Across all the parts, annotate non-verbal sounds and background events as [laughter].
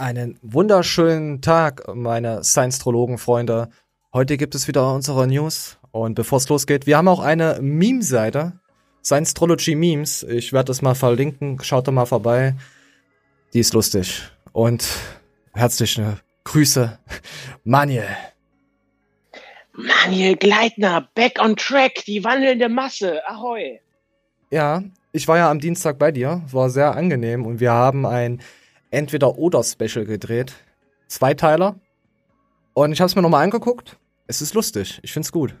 Einen wunderschönen Tag, meine Science-Trologen-Freunde. Heute gibt es wieder unsere News. Und bevor es losgeht, wir haben auch eine Meme-Seite. Science-Trology Memes. Ich werde das mal verlinken. Schaut da mal vorbei. Die ist lustig. Und herzliche Grüße, Manuel. Manuel Gleitner, back on track, die wandelnde Masse. Ahoi. Ja, ich war ja am Dienstag bei dir. War sehr angenehm. Und wir haben ein Entweder-Oder-Special gedreht. Zweiteiler. Und ich habe es mir nochmal angeguckt. Es ist lustig. Ich find's gut.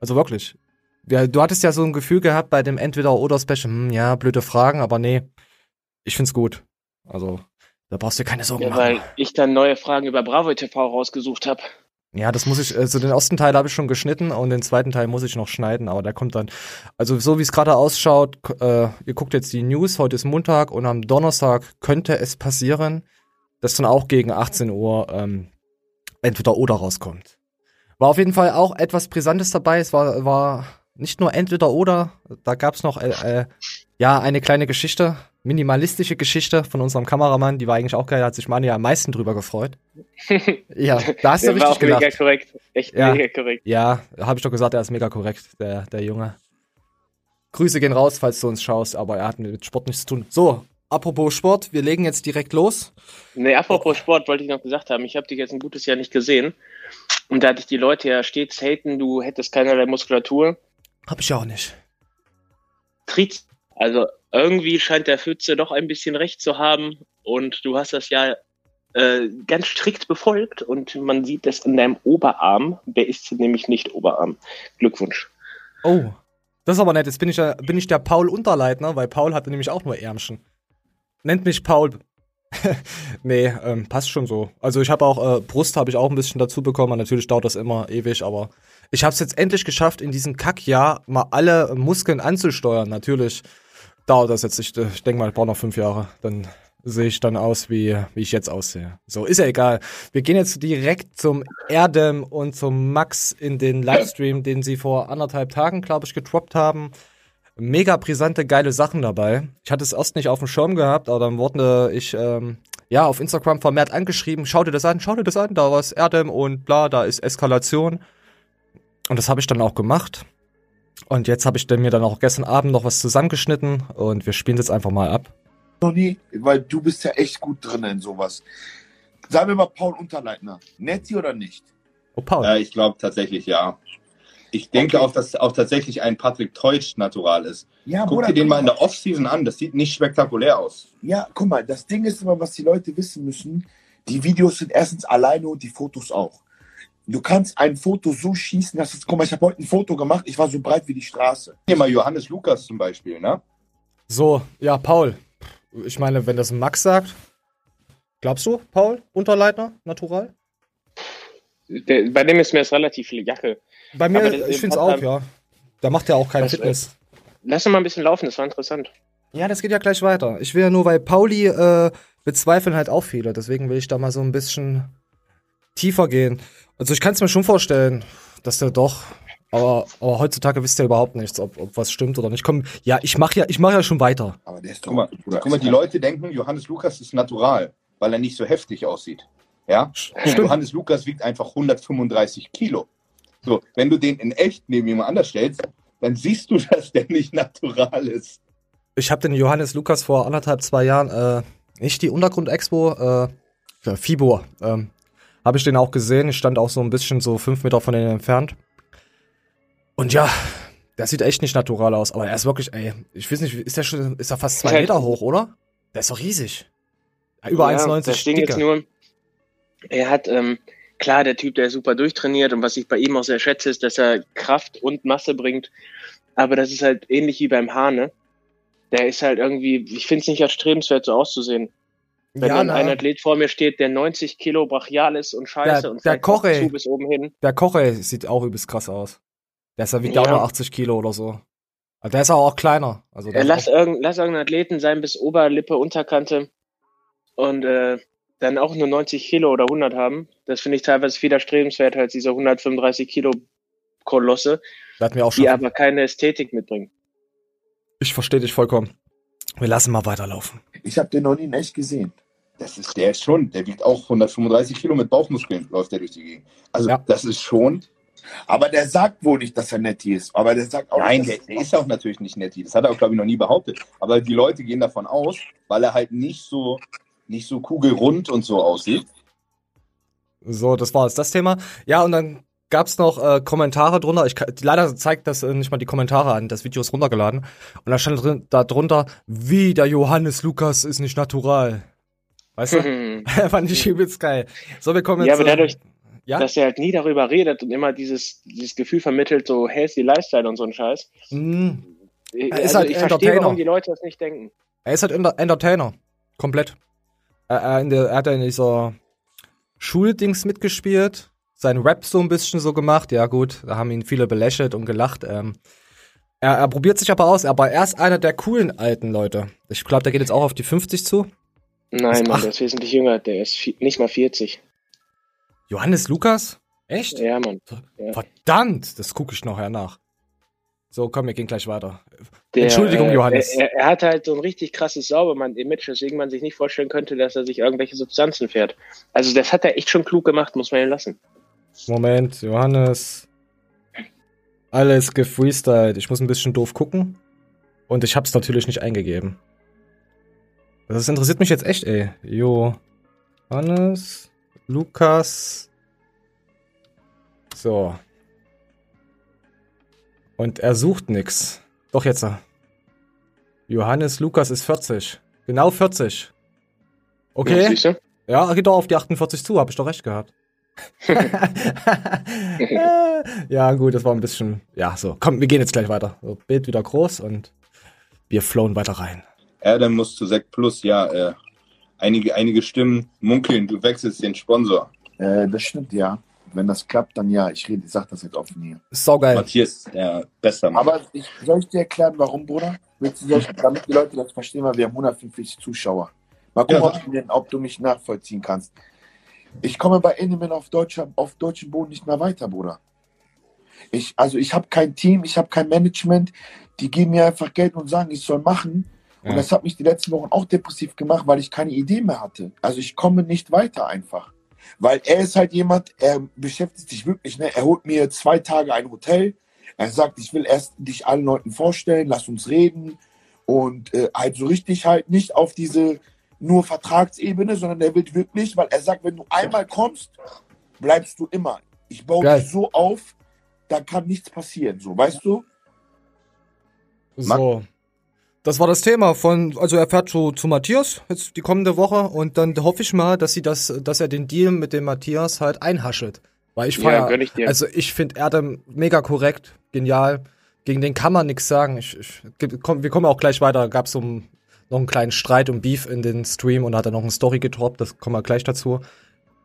Also wirklich. Ja, du hattest ja so ein Gefühl gehabt bei dem Entweder-Oder-Special. Hm, ja, blöde Fragen, aber nee. Ich find's gut. Also, da brauchst du keine Sorgen ja, machen. Weil ich dann neue Fragen über Bravo TV rausgesucht habe. Ja, das muss ich, also den ersten Teil habe ich schon geschnitten und den zweiten Teil muss ich noch schneiden, aber der kommt dann. Also so wie es gerade ausschaut, äh, ihr guckt jetzt die News, heute ist Montag und am Donnerstag könnte es passieren, dass dann auch gegen 18 Uhr ähm, entweder oder rauskommt. War auf jeden Fall auch etwas Brisantes dabei. Es war, war nicht nur entweder oder, da gab's noch äh, äh, ja eine kleine Geschichte, minimalistische Geschichte von unserem Kameramann, die war eigentlich auch geil, da hat sich Mani am meisten drüber gefreut. [laughs] ja, da hast du Der war richtig auch gelacht. mega korrekt. Echt Ja. mega korrekt. Ja, habe ich doch gesagt, er ist mega korrekt, der, der Junge. Grüße gehen raus, falls du uns schaust, aber er hat mit Sport nichts zu tun. So, apropos Sport, wir legen jetzt direkt los. Nee, apropos Sport wollte ich noch gesagt haben. Ich habe dich jetzt ein gutes Jahr nicht gesehen. Und da hatte ich die Leute ja stets haten, du hättest keinerlei Muskulatur. Hab ich auch nicht. Triz. Also irgendwie scheint der Pfütze doch ein bisschen recht zu haben. Und du hast das ja äh, ganz strikt befolgt. Und man sieht das in deinem Oberarm. Der ist nämlich nicht Oberarm. Glückwunsch. Oh, das ist aber nett. Jetzt bin ich, ja- bin ich der Paul Unterleitner, weil Paul hatte nämlich auch nur Ärmchen. Nennt mich Paul. [laughs] nee, ähm, passt schon so. Also ich habe auch, äh, Brust habe ich auch ein bisschen dazu bekommen. Natürlich dauert das immer ewig, aber ich habe es jetzt endlich geschafft, in diesem Kackjahr mal alle Muskeln anzusteuern. Natürlich dauert das jetzt. Ich, ich denke mal, ich brauche noch fünf Jahre. Dann sehe ich dann aus, wie, wie ich jetzt aussehe. So, ist ja egal. Wir gehen jetzt direkt zum Erdem und zum Max in den Livestream, den sie vor anderthalb Tagen, glaube ich, getroppt haben. Mega brisante, geile Sachen dabei. Ich hatte es erst nicht auf dem Schirm gehabt, aber dann wurde ich ähm, ja auf Instagram vermehrt angeschrieben, schau dir das an, schau dir das an, da war es Erdem und bla, da ist Eskalation. Und das habe ich dann auch gemacht. Und jetzt habe ich mir dann auch gestern Abend noch was zusammengeschnitten und wir spielen jetzt einfach mal ab. noch nie, weil du bist ja echt gut drin in sowas. Sagen wir mal Paul Unterleitner. Netti oder nicht? Oh, Paul. Äh, ich glaube tatsächlich ja. Ich denke Okay. auch, dass auch tatsächlich ein Patrick Teutsch natural ist. Ja, Guck dir den mal in der Offseason an, das sieht nicht spektakulär aus. Ja, guck mal, das Ding ist immer, was die Leute wissen müssen. Die Videos sind erstens alleine und die Fotos auch. Du kannst ein Foto so schießen, dass es, guck mal, ich habe heute ein Foto gemacht, ich war so breit wie die Straße. Hier mal Johannes Lukas zum Beispiel, ne? So, ja, Paul. Ich meine, wenn das Max sagt, glaubst du, Paul, Unterleitner, natural? Der, bei dem ist mir das relativ viel Jacke. Bei mir, das- ich finde es auch, ja. Da macht ja auch kein Das- Fitness. Lass uns mal ein bisschen laufen, das war interessant. Ja, das geht ja gleich weiter. Ich will ja nur, weil Pauli äh, bezweifeln halt auch viele. Deswegen will ich da mal so ein bisschen tiefer gehen. Also ich kann es mir schon vorstellen, dass der doch. Aber, aber heutzutage wisst ihr überhaupt nichts, ob, ob was stimmt oder nicht. Komm, ja, ich mache ja, ich mach ja schon weiter. Aber der ist doch. Guck mal, Bruder, guck mal, die Leute denken, Johannes Lukas ist natural, weil er nicht so heftig aussieht. Ja? Stimmt. Johannes Lukas wiegt einfach 135 Kilo. So, wenn du den in echt neben jemand anders stellst, dann siehst du, [laughs] dass der nicht natural ist. Ich habe den Johannes Lukas vor anderthalb, zwei Jahren, äh, nicht die Untergrund-Expo, äh, ja, FIBO, ähm, habe ich den auch gesehen. Ich stand auch so ein bisschen so fünf Meter von denen entfernt. Und ja, der sieht echt nicht natural aus, aber er ist wirklich, ey, ich weiß nicht, ist der schon, ist er fast zwei halt- Meter hoch, oder? Der ist doch riesig. Über Ja, 1,90 Das Ding ist nur, er hat, ähm, klar, der Typ, der ist super durchtrainiert und was ich bei ihm auch sehr schätze, ist, dass er Kraft und Masse bringt. Aber das ist halt ähnlich wie beim Hahn, Der ist halt irgendwie, ich finde es nicht erstrebenswert, so auszusehen. Wenn Ja, dann na, ein Athlet vor mir steht, der 90 Kilo brachial ist und scheiße Der- und der Koche. zu bis oben hin. der Koche sieht auch übelst krass aus. Der ist ja wiegt Ja. nur 80 Kilo oder so. Aber der ist auch, auch kleiner. Also ist lass, auch, irgend, lass irgendeinen Athleten sein bis Oberlippe, Unterkante und äh, dann auch nur 90 Kilo oder 100 haben. Das finde ich teilweise viel erstrebenswerter als diese 135 Kilo Kolosse, der hat mir auch schon die aber keine Ästhetik mitbringen. Ich verstehe dich vollkommen. Wir lassen mal weiterlaufen. Ich habe den noch nie in echt gesehen. Das ist, der ist schon, der wiegt auch 135 Kilo mit Bauchmuskeln, läuft der durch die Gegend. Also Ja. das ist schon, Aber der sagt wohl nicht, dass er Netti ist. Aber der sagt auch nein, nicht, der, der ist auch natürlich nicht nett. Das hat er auch, glaube ich, noch nie behauptet. Aber die Leute gehen davon aus, weil er halt nicht so, nicht so kugelrund und so aussieht. So, das war jetzt das Thema. Ja, und dann gab's noch äh, Kommentare drunter. Ich, leider zeigt das äh, nicht mal die Kommentare an. Das Video ist runtergeladen. Und da stand drin, da drunter, wie der Johannes Lukas ist nicht natural. Weißt du? [laughs] [laughs] Fand ich übelst geil. So, wir kommen jetzt. Ja, aber dadurch, ja? dass er halt nie darüber redet und immer dieses, dieses Gefühl vermittelt, so healthy Lifestyle und so ein Scheiß. Mm, Er ist also halt ich verstehe, Entertainer. warum die Leute das nicht denken. Er ist halt Enter Entertainer. Komplett. Er, er, in der, er hat ja in dieser Schuldings mitgespielt. Sein Rap so ein bisschen so gemacht. Ja, gut, da haben ihn viele belächelt und gelacht. Ähm, er, er probiert sich aber aus, aber er ist einer der coolen alten Leute. Ich glaube, der geht jetzt auch auf die 50 zu. Nein. Mann, der ist wesentlich jünger. Der ist nicht mal 40. Johannes Lukas? Echt? Ja, Mann. Ja. Verdammt, das gucke ich nachher nach. So, komm, wir gehen gleich weiter. Der, Entschuldigung, äh, Johannes. Er, er hat halt so ein richtig krasses Saubermann-Image, weswegen man sich nicht vorstellen könnte, dass er sich irgendwelche Substanzen fährt. Also das hat er echt schon klug gemacht, muss man ihm lassen. Moment, Johannes. Alles gefreestylt. Ich muss ein bisschen doof gucken. Und ich hab's natürlich nicht eingegeben. Das interessiert mich jetzt echt, ey. Johannes, Lukas. So. Und er sucht nix. Doch jetzt. Johannes Lukas ist 40. Genau 40. Ja, Okay. du? Ja, geht doch auf die 48 zu, habe ich doch recht gehabt. [laughs] ja, gut, das war ein bisschen. Ja, so. Komm, wir gehen jetzt gleich weiter. So, Bild wieder groß und wir flowen weiter rein. Adam muss zu Sekt Plus, ja, äh, einige, einige Stimmen munkeln, du wechselst den Sponsor. Äh, das stimmt, ja. Wenn das klappt, dann ja. Ich rede, ich sag das jetzt offen hier. Saugeil. Matthias, der bester Mann. Aber ich, soll ich dir erklären, warum, Bruder? Willst du, ich, damit die Leute das verstehen, weil wir haben 150 Zuschauer. Mal gucken, Ja. ob, du, mir- ob du mich nachvollziehen kannst. Ich komme bei Enemin auf, deutscher, auf deutschem Boden nicht mehr weiter, Bruder. Ich, also ich habe kein Team, ich habe kein Management. Die geben mir einfach Geld und sagen, ich soll machen. Und Ja. das hat mich die letzten Wochen auch depressiv gemacht, weil ich keine Idee mehr hatte. Also ich komme nicht weiter einfach. Weil er ist halt jemand, er beschäftigt sich wirklich, ne? er holt mir zwei Tage ein Hotel. Er sagt, ich will erst dich allen Leuten vorstellen, lass uns reden. Und äh, halt so richtig halt nicht auf diese nur Vertragsebene, sondern er will wirklich, weil er sagt, wenn du einmal kommst, bleibst du immer. Ich baue Geil. dich so auf, da kann nichts passieren, so, weißt du? So. Das war das Thema von, also er fährt zu, zu Matthias jetzt die kommende Woche und dann hoffe ich mal, dass sie das, dass er den Deal mit dem Matthias halt einhaschelt. Weil ich Ja, feier, gönn ich also ich finde Erdem mega korrekt, genial. Gegen den kann man nichts sagen. Ich, ich, komm, wir kommen auch gleich weiter. Gab so einen, noch einen kleinen Streit und Beef in den Stream und da hat er noch eine Story getroppt. Das kommen wir gleich dazu.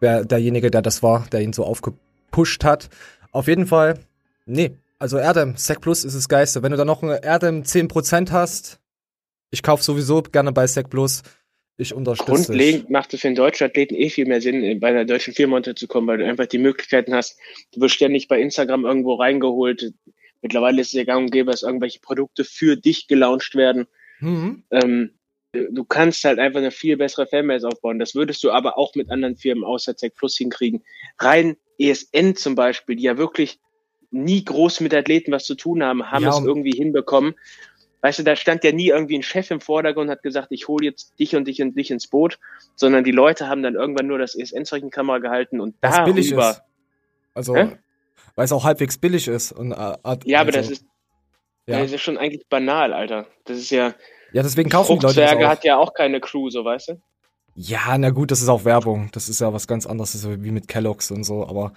Wer derjenige, der das war, der ihn so aufgepusht hat. Auf jeden Fall, nee. Also Erdem, Sec Plus ist das Geiste. Wenn du da noch ein Erdem 10% hast, ich kauf sowieso gerne bei Sec Plus. Ich unterstütze dich. Grundlegend macht es für einen deutschen Athleten eh viel mehr Sinn, bei einer deutschen Firma unterzukommen, weil du einfach die Möglichkeiten hast. Du wirst ständig bei Instagram irgendwo reingeholt. Mittlerweile ist es ja gang und gäbe, dass irgendwelche Produkte für dich gelauncht werden. Mhm. Ähm, du kannst halt einfach eine viel bessere Fanbase aufbauen. Das würdest du aber auch mit anderen Firmen außer Tech Plus hinkriegen. Rein ESN zum Beispiel, die ja wirklich nie groß mit Athleten was zu tun haben, haben Ja, es irgendwie hinbekommen. Weißt du, da stand ja nie irgendwie ein Chef im Vordergrund und hat gesagt, ich hole jetzt dich und dich und dich ins Boot, sondern die Leute haben dann irgendwann nur das die Kamera gehalten und Weil es billig darüber. ist. Also, Hä? weil es auch halbwegs billig ist. Und, äh, Ja, aber also, das ist, Ja. das ist schon eigentlich banal, Alter. Das ist ja, ja, deswegen kaufen die Leute das hat ja auch keine Crew, so weißt du? Ja, na gut, das ist auch Werbung. Das ist ja was ganz anderes, das wie mit Kellogg's und so, aber.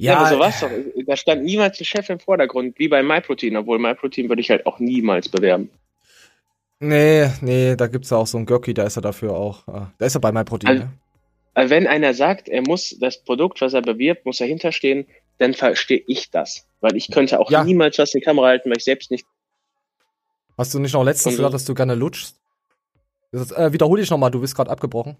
Ja, aber so was doch. Da stand niemals ein Chef im Vordergrund, wie bei MyProtein, obwohl MyProtein würde ich halt auch niemals bewerben. nee, nee, da gibt's ja auch so einen Görki, da ist er dafür auch. Äh, da ist er bei MyProtein, Also- ne? Also wenn einer sagt, er muss das Produkt, was er bewirbt, muss dahinter stehen, dann verstehe ich das. Weil ich könnte auch Ja. niemals was in die Kamera halten, weil ich selbst nicht. Hast du nicht noch letztens gesagt, dass du gerne lutschst? Das, äh, wiederhole ich nochmal, du bist gerade abgebrochen.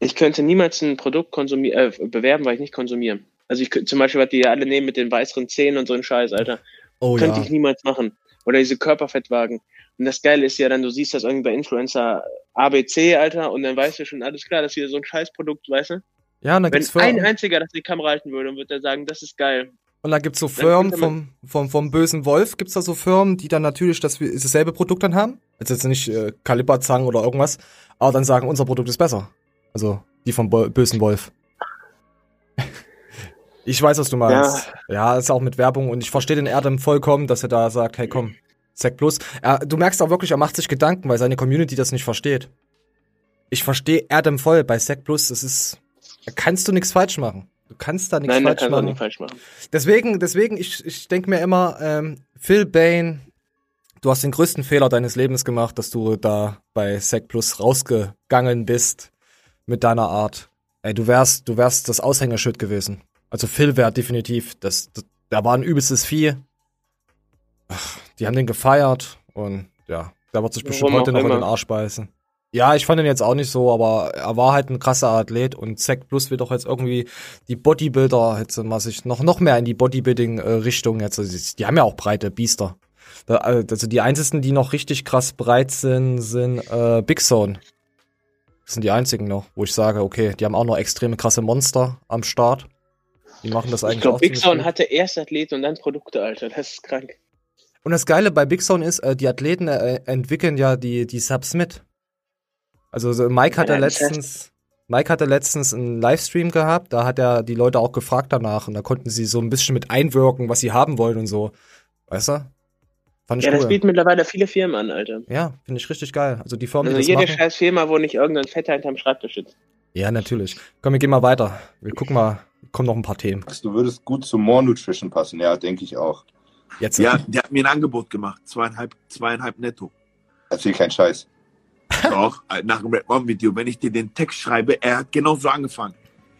Ich könnte niemals ein Produkt konsumieren, äh, bewerben, weil ich nicht konsumiere. Also ich könnte zum Beispiel, was die ja alle nehmen mit den weißeren Zähnen und so ein Scheiß, Alter. Oh könnte ja. ich niemals machen. Oder diese Körperfettwagen. Und das Geile ist ja dann, du siehst das irgendwie bei Influencer ABC, Alter, und dann weißt du schon, alles klar, das ist wieder so ein Scheißprodukt, weißt du? Ja, und dann Wenn gibt's ein Firmen, einziger das in die Kamera halten würde, dann würde er sagen, das ist geil. und dann gibt's so dann Firmen vom, vom, vom bösen Wolf, gibt's da so Firmen, die dann natürlich das, dasselbe Produkt dann haben. Also jetzt nicht äh, oder irgendwas, aber dann sagen, unser Produkt ist besser. Also die vom Bo bösen Wolf. Ich weiß, was du meinst. Ja, ist auch mit Werbung und ich verstehe den Erdem vollkommen, dass er da sagt, hey komm, Sec Plus. Er, du merkst auch wirklich, er macht sich Gedanken, weil seine Community das nicht versteht. Ich verstehe Erdem voll bei Sec Plus, das ist, da kannst du nichts falsch machen. Du kannst da nichts Nein, falsch auch machen. nicht falsch machen. Deswegen, deswegen, ich, ich denke mir immer, ähm, Phil Bain, du hast den größten Fehler deines Lebens gemacht, dass du da bei Sec Plus rausgegangen bist mit deiner Art. Ey, du wärst, du wärst das Aushängeschild gewesen. Also Phil wäre definitiv, das, das, der war ein übelstes Vieh. Ach, die haben den gefeiert und ja, der wird sich bestimmt Warum heute noch in immer. den Arsch beißen. Ja, ich fand ihn jetzt auch nicht so, aber er war halt ein krasser Athlet und Zack Plus wird doch jetzt irgendwie die Bodybuilder jetzt mal sich noch, noch mehr in die Bodybuilding-Richtung jetzt. Also die- die haben ja auch breite Biester. Da, äh, Also die einzigen, die noch richtig krass breit sind, sind äh, Big Zone. Das sind die einzigen noch, wo ich sage, okay, die haben auch noch extreme krasse Monster am Start. Die machen das eigentlich Ich glaube, auch Big Sound hatte erst Athleten und dann Produkte, Alter. Das ist krank. Und das Geile bei Big Zone ist, äh, die Athleten äh, entwickeln ja die, die Subs mit. Also so Mike hatte Ja, das letztens, Mike hatte letztens einen Livestream gehabt, da hat er die Leute auch gefragt danach und da konnten sie so ein bisschen mit einwirken, was sie haben wollen und so. Weißt du? Fand ich Ja, das cool. bieten mittlerweile viele Firmen an, Alter. Ja, finde ich richtig geil. Also die Firmen, Also die das jede machen. scheiß Firma, wo nicht irgendein Fetter hinterm Schreibtisch sitzt. Ja, natürlich. Komm, wir gehen mal weiter. Wir gucken mal, kommen noch ein paar Themen. Du würdest gut zu More Nutrition passen, ja, denke ich auch. Jetzt. Ja, der hat mir ein Angebot gemacht. Zweieinhalb, zweieinhalb netto. Erzähl keinen Scheiß. [laughs] Doch, äh, nach dem Red One Video, wenn ich dir den Text schreibe, er hat genauso angefangen.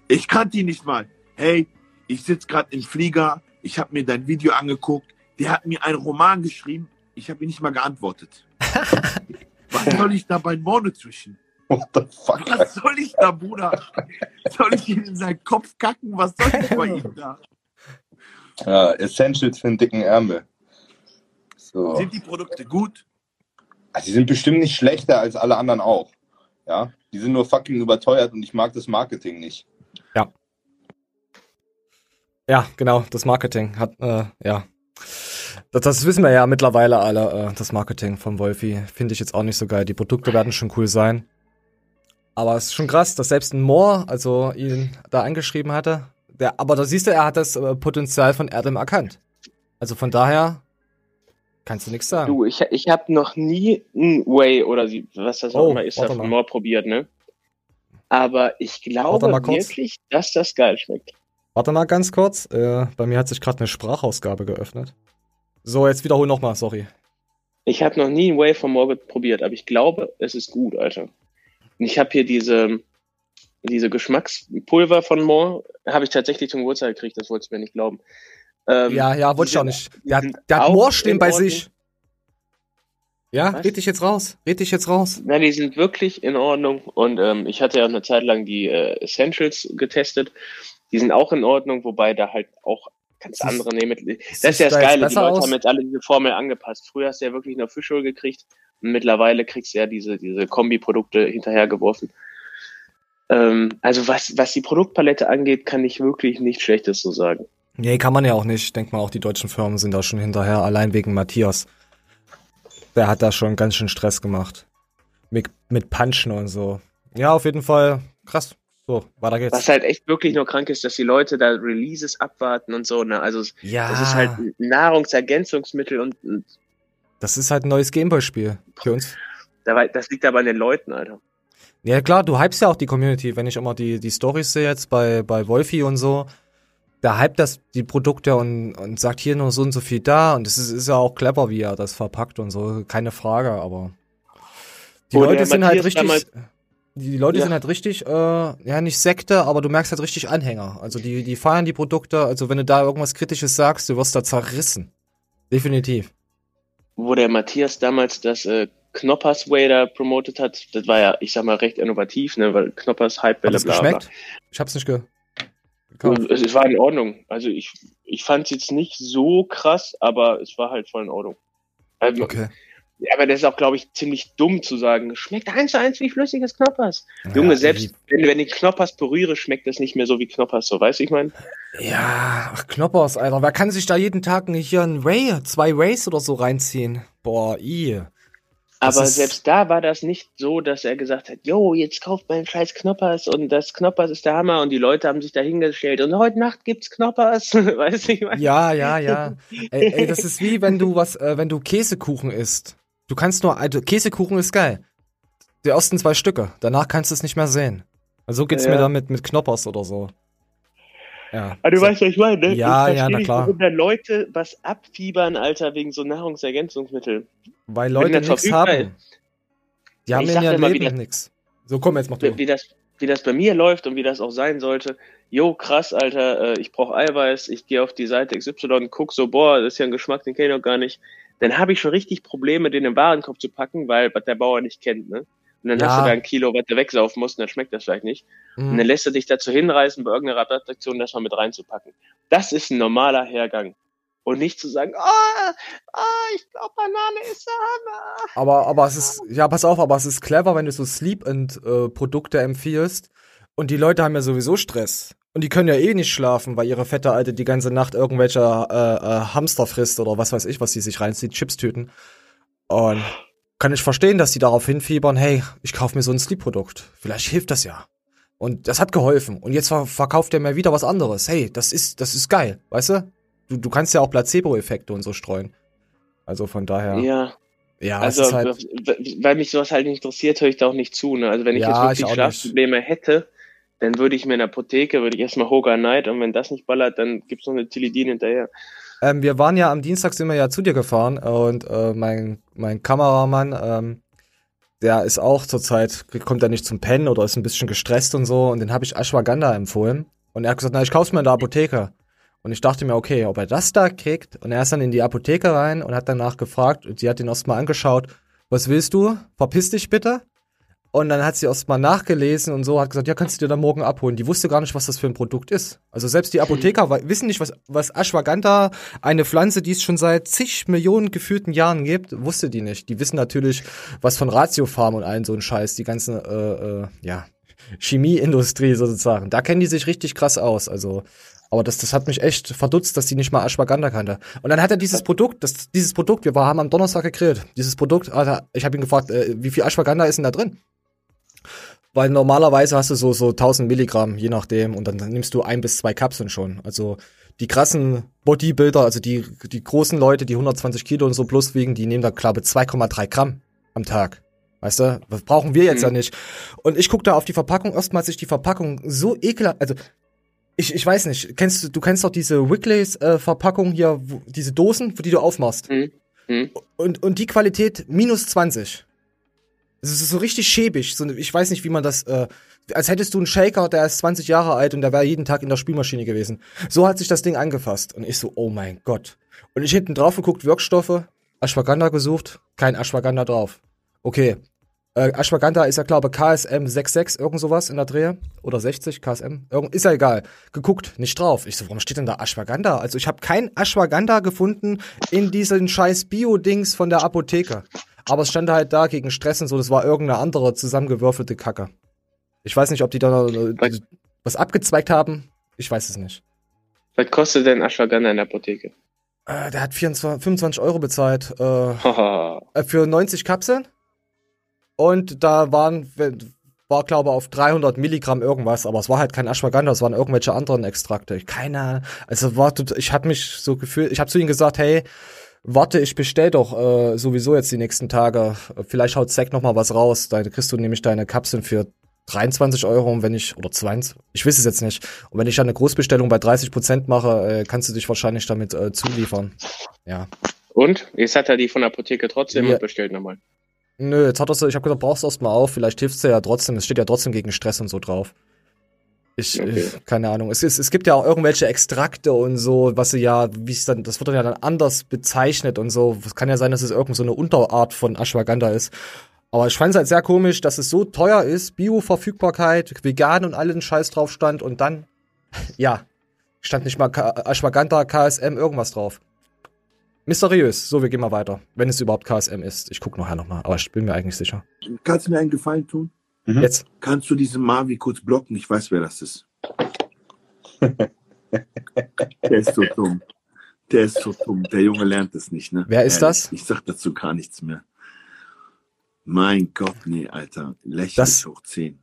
Ich kannte ihn nicht mal. Hey, ich sitze gerade im Flieger, ich habe mir dein Video angeguckt, der hat mir einen Roman geschrieben, ich habe ihm nicht mal geantwortet. [laughs] Was soll ich da bei Morne zwischen? What the fuck? Was soll ich da, Bruder? Soll ich ihm in seinen Kopf kacken? Was soll ich bei ihm da? Ja, Essentials für einen dicken Ärmel. So. Sind die Produkte gut? Also, die sind bestimmt nicht schlechter als alle anderen auch. Ja, die sind nur fucking überteuert und ich mag das Marketing nicht. Ja, genau, das Marketing hat, äh, ja. Das, das wissen wir ja mittlerweile alle, äh, das Marketing von Wolfi. Finde ich jetzt auch nicht so geil. Die Produkte werden schon cool sein. Aber es ist schon krass, dass selbst ein Moore, also ihn da angeschrieben hatte, der, aber da siehst du, er hat das äh, Potenzial von Erdem erkannt. Also von daher kannst du nichts sagen. Du, ich, ich habe noch nie ein Whey oder was das auch Oh, immer ist, warte da von mal. More probiert, ne? Aber ich glaube wirklich, dass das geil schmeckt. Warte mal ganz kurz. Äh, bei mir hat sich gerade eine Sprachausgabe geöffnet. So, jetzt wiederhol nochmal, sorry. Ich habe noch nie ein Whey von More probiert, aber ich glaube, es ist gut, Alter. Ich habe hier diese, diese Geschmackspulver von More, habe ich tatsächlich zum Geburtstag gekriegt, das wolltest du mir nicht glauben. Ähm, ja, ja, wollte ich auch nicht. Der, der hat auch Moor stehen bei Ordnung. sich. Ja, Was? red dich jetzt raus. Red dich jetzt raus. Na, die sind wirklich in Ordnung. Und ähm, ich hatte ja eine Zeit lang die äh, Essentials getestet. Die sind auch in Ordnung, wobei da halt auch ganz andere nehmen. Das ist ja da das Geile. Die Leute aus? haben jetzt alle diese Formel angepasst. Früher hast du ja wirklich nur Fischöl gekriegt mittlerweile kriegst du ja diese, diese Kombiprodukte hinterhergeworfen. Ähm, also was, was die Produktpalette angeht, kann ich wirklich nichts Schlechtes so sagen. Nee, kann man ja auch nicht. Ich denke mal, auch die deutschen Firmen sind da schon hinterher, allein wegen Matthias. Der hat da schon ganz schön Stress gemacht. Mit, mit Punchen und so. Ja, auf jeden Fall krass. So, weiter geht's. Was halt echt wirklich nur krank ist, dass die Leute da Releases abwarten und so. Ne? Also ja, es ist halt Nahrungsergänzungsmittel und, und das ist halt ein neues Gameboy-Spiel für uns. das liegt aber an den Leuten, Alter. Ja, klar, du hypst ja auch die Community, wenn ich immer die, die Stories sehe jetzt bei, bei Wolfi und so. Der hypt das, die Produkte und, und sagt hier nur so und so viel da. Und es ist, ist ja auch clever, wie er das verpackt und so. Keine Frage, aber. Die Wo Leute sind halt richtig. Die Leute Ja. sind halt richtig, äh, ja, nicht Sekte, aber du merkst halt richtig Anhänger. Also die, die feiern die Produkte. Also wenn du da irgendwas Kritisches sagst, du wirst da zerrissen. Definitiv. Wo der Matthias damals das äh, Knoppers da promotet hat, das war ja, ich sag mal, recht innovativ, ne, weil Knoppers Hat Hypewelle, bla bla. Ich hab's nicht ge gekauft. Und Es, es war in Ordnung. Also ich, ich fand es jetzt nicht so krass, aber es war halt voll in Ordnung. Ähm, Okay. Ja, aber das ist auch, glaube ich, ziemlich dumm zu sagen, schmeckt eins zu eins wie flüssiges Knoppers. Junge, Ja, selbst wenn, wenn ich Knoppers berühre, schmeckt das nicht mehr so wie Knoppers, so, weißt du, ich meine? Ja, ach, Knoppers, Alter. Wer kann sich da jeden Tag nicht hier ein Ray, zwei Rays oder so reinziehen? Boah, i. Aber selbst da war das nicht so, dass er gesagt hat, yo, jetzt kauft mal einen scheiß Knoppers und das Knoppers ist der Hammer und die Leute haben sich da hingestellt und heute Nacht gibt's Knoppers, [laughs] weißt du, ich meine? Ja, ja, ja. ey, ey, das ist wie wenn du was, äh, wenn du Käsekuchen isst. Du kannst nur, also Käsekuchen ist geil. Die ersten zwei Stücke. Danach kannst du es nicht mehr sehen. Also so geht's Ja. mir damit mit Knoppers oder so. Ja. Aber Ah, du so. weißt, was ich meine, ne? Ja, ich ja, na nicht, klar. warum da Leute was abfiebern, Alter, wegen so Nahrungsergänzungsmitteln. Weil Leute nichts haben. Die haben Ich in ihrem Leben nichts. So, komm, jetzt mach du. Wie, das, wie das bei mir läuft und wie das auch sein sollte. Jo, krass, Alter, äh, ich brauche Eiweiß, ich gehe auf die Seite XY, guck so, boah, das ist ja ein Geschmack, den kenne ich noch gar nicht. Dann habe ich schon richtig Probleme, den im Warenkorb zu packen, weil was der Bauer nicht kennt, ne? Und dann Ja. hast du da ein Kilo, was du wegsaufen musst, und dann schmeckt das vielleicht nicht. Und dann Mhm. lässt er dich dazu hinreißen, bei irgendeiner Rabattaktion das mal mit reinzupacken. Das ist ein normaler Hergang. Und nicht zu sagen, ah, ah, ich glaube, Banane ist der Hammer. Aber, aber es ist, ja, pass auf, aber es ist clever, wenn du so Sleep-and-Produkte empfiehlst. Und die Leute haben ja sowieso Stress. Und die können ja eh nicht schlafen, weil ihre fette Alte die ganze Nacht irgendwelche äh, äh, Hamster frisst oder was weiß ich, was sie sich reinzieht, Chipstüten. Und kann ich verstehen, dass die darauf hinfiebern, hey, ich kaufe mir so ein Sleep-Produkt. Vielleicht hilft das ja. Und das hat geholfen. Und jetzt ver verkauft er mir wieder was anderes. Hey, das ist, das ist geil, weißt du? Du, du kannst ja auch Placebo-Effekte und so streuen. Also von daher, ja, Ja, es also, ist halt, weil mich sowas halt nicht interessiert, höre ich da auch nicht zu. Ne? Also wenn ich Ja, jetzt ich wirklich. Schlafprobleme hätte, dann würde ich mir in der Apotheke, würde ich erstmal Hoga Night und wenn das nicht ballert, dann gibt's noch eine Tilidin hinterher. Ähm, wir waren ja am Dienstag sind wir ja zu dir gefahren und äh, mein, mein Kameramann, ähm, der ist auch zurzeit, kommt er nicht zum Pennen oder ist ein bisschen gestresst und so und den habe ich Ashwagandha empfohlen und er hat gesagt, na, ich kauf's mir in der Apotheke. Und ich dachte mir, okay, ob er das da kriegt und er ist dann in die Apotheke rein und hat danach gefragt und sie hat ihn erstmal angeschaut, was willst du? Verpiss dich bitte. Und dann hat sie erstmal nachgelesen und so, hat gesagt, ja, kannst du dir dann morgen abholen. Die wusste gar nicht, was das für ein Produkt ist. Also selbst die Apotheker wissen nicht, was, was Ashwagandha, eine Pflanze, die es schon seit zig Millionen gefühlten Jahren gibt, wusste die nicht. Die wissen natürlich, was von Ratiofarm und allen so ein Scheiß, die ganze, äh, äh, ja, Chemieindustrie sozusagen. Da kennen die sich richtig krass aus. Also, aber das, das hat mich echt verdutzt, dass die nicht mal Ashwagandha kannte. Und dann hat er dieses Produkt, das, dieses Produkt, wir war, haben am Donnerstag gegrillt. Dieses Produkt, Alter, ich habe ihn gefragt, äh, wie viel Ashwagandha ist denn da drin? Weil normalerweise hast du so, so 1000 Milligramm, je nachdem, und dann nimmst du ein bis zwei Kapseln schon. Also die krassen Bodybuilder, also die, die großen Leute, die 120 Kilo und so plus wiegen, die nehmen da, glaube ich, 2,3 Gramm am Tag. Weißt du, das brauchen wir jetzt Mhm. ja nicht. Und ich guck da auf die Verpackung, erstmal sich die Verpackung so ekelhaft, also ich, ich weiß nicht, kennst du, du kennst doch diese Wrigley's äh, Verpackung hier, wo, diese Dosen, die du aufmachst. Hm? Hm? Und, und die Qualität minus 20. Es ist so richtig schäbig. So, ich weiß nicht, wie man das, äh, als hättest du einen Shaker, der ist 20 Jahre alt und der wäre jeden Tag in der Spülmaschine gewesen. So hat sich das Ding angefasst. Und ich so, oh mein Gott. Und ich hinten drauf geguckt, Wirkstoffe, Ashwagandha gesucht, kein Ashwagandha drauf. Okay. Äh, Ashwagandha ist ja, glaube KSM 66, irgend sowas in der Drehe. Oder 60, KSM. Irgend, ist ja egal. Geguckt, nicht drauf. Ich so, warum steht denn da Ashwagandha? Also ich habe kein Ashwagandha gefunden in diesen scheiß Bio-Dings von der Apotheke. Aber es stand halt da gegen Stress und so, das war irgendeine andere zusammengewürfelte Kacke. Ich weiß nicht, ob die da äh, Was- was abgezweigt haben. Ich weiß es nicht. Was kostet denn Ashwagandha in der Apotheke? Äh, der hat 24, 25 Euro bezahlt äh, äh, für 90 Kapseln. Und da waren, war glaube auf 300 Milligramm irgendwas, aber es war halt kein Ashwagandha, es waren irgendwelche anderen Extrakte. Keine Ahnung. Also war, ich habe mich so gefühlt, ich habe zu ihm gesagt, hey, warte, ich bestell doch äh, sowieso jetzt die nächsten Tage. Vielleicht haut Zack noch mal was raus. Da kriegst du nämlich deine Kapseln für 23 Euro und wenn ich, oder 20, ich weiß es jetzt nicht. Und wenn ich dann eine Großbestellung bei 30 Prozent mache, äh, kannst du dich wahrscheinlich damit äh, zuliefern. Ja. Und? Jetzt hat er die von der Apotheke trotzdem Ja. bestellt nochmal. Nö, jetzt hat er so, ich habe gesagt, brauchst du erst mal auf, vielleicht hilft's dir ja trotzdem, es steht ja trotzdem gegen Stress und so drauf. Ich, Okay. ich keine Ahnung. Es, ist, es gibt ja auch irgendwelche Extrakte und so, was sie ja, wie es dann, das wird dann ja dann anders bezeichnet und so. Es kann ja sein, dass es irgend so eine Unterart von Ashwagandha ist. Aber ich fand es halt sehr komisch, dass es so teuer ist, Bio-Verfügbarkeit, vegan und allen Scheiß drauf stand und dann, [laughs] ja, stand nicht mal Ka Ashwagandha, KSM, irgendwas drauf. Mysteriös. So, wir gehen mal weiter. Wenn es überhaupt KSM ist. Ich gucke nachher nochmal, aber ich bin mir eigentlich sicher. Kannst du mir einen Gefallen tun? Mhm. Jetzt. Kannst du diesen Marvi kurz blocken? Ich weiß, wer das ist. [laughs] Der ist so dumm. Der ist so dumm. Der Junge lernt es nicht, ne? Wer ist das? Ich sag dazu gar nichts mehr. Mein Gott, nee, Alter. Das- hoch 10.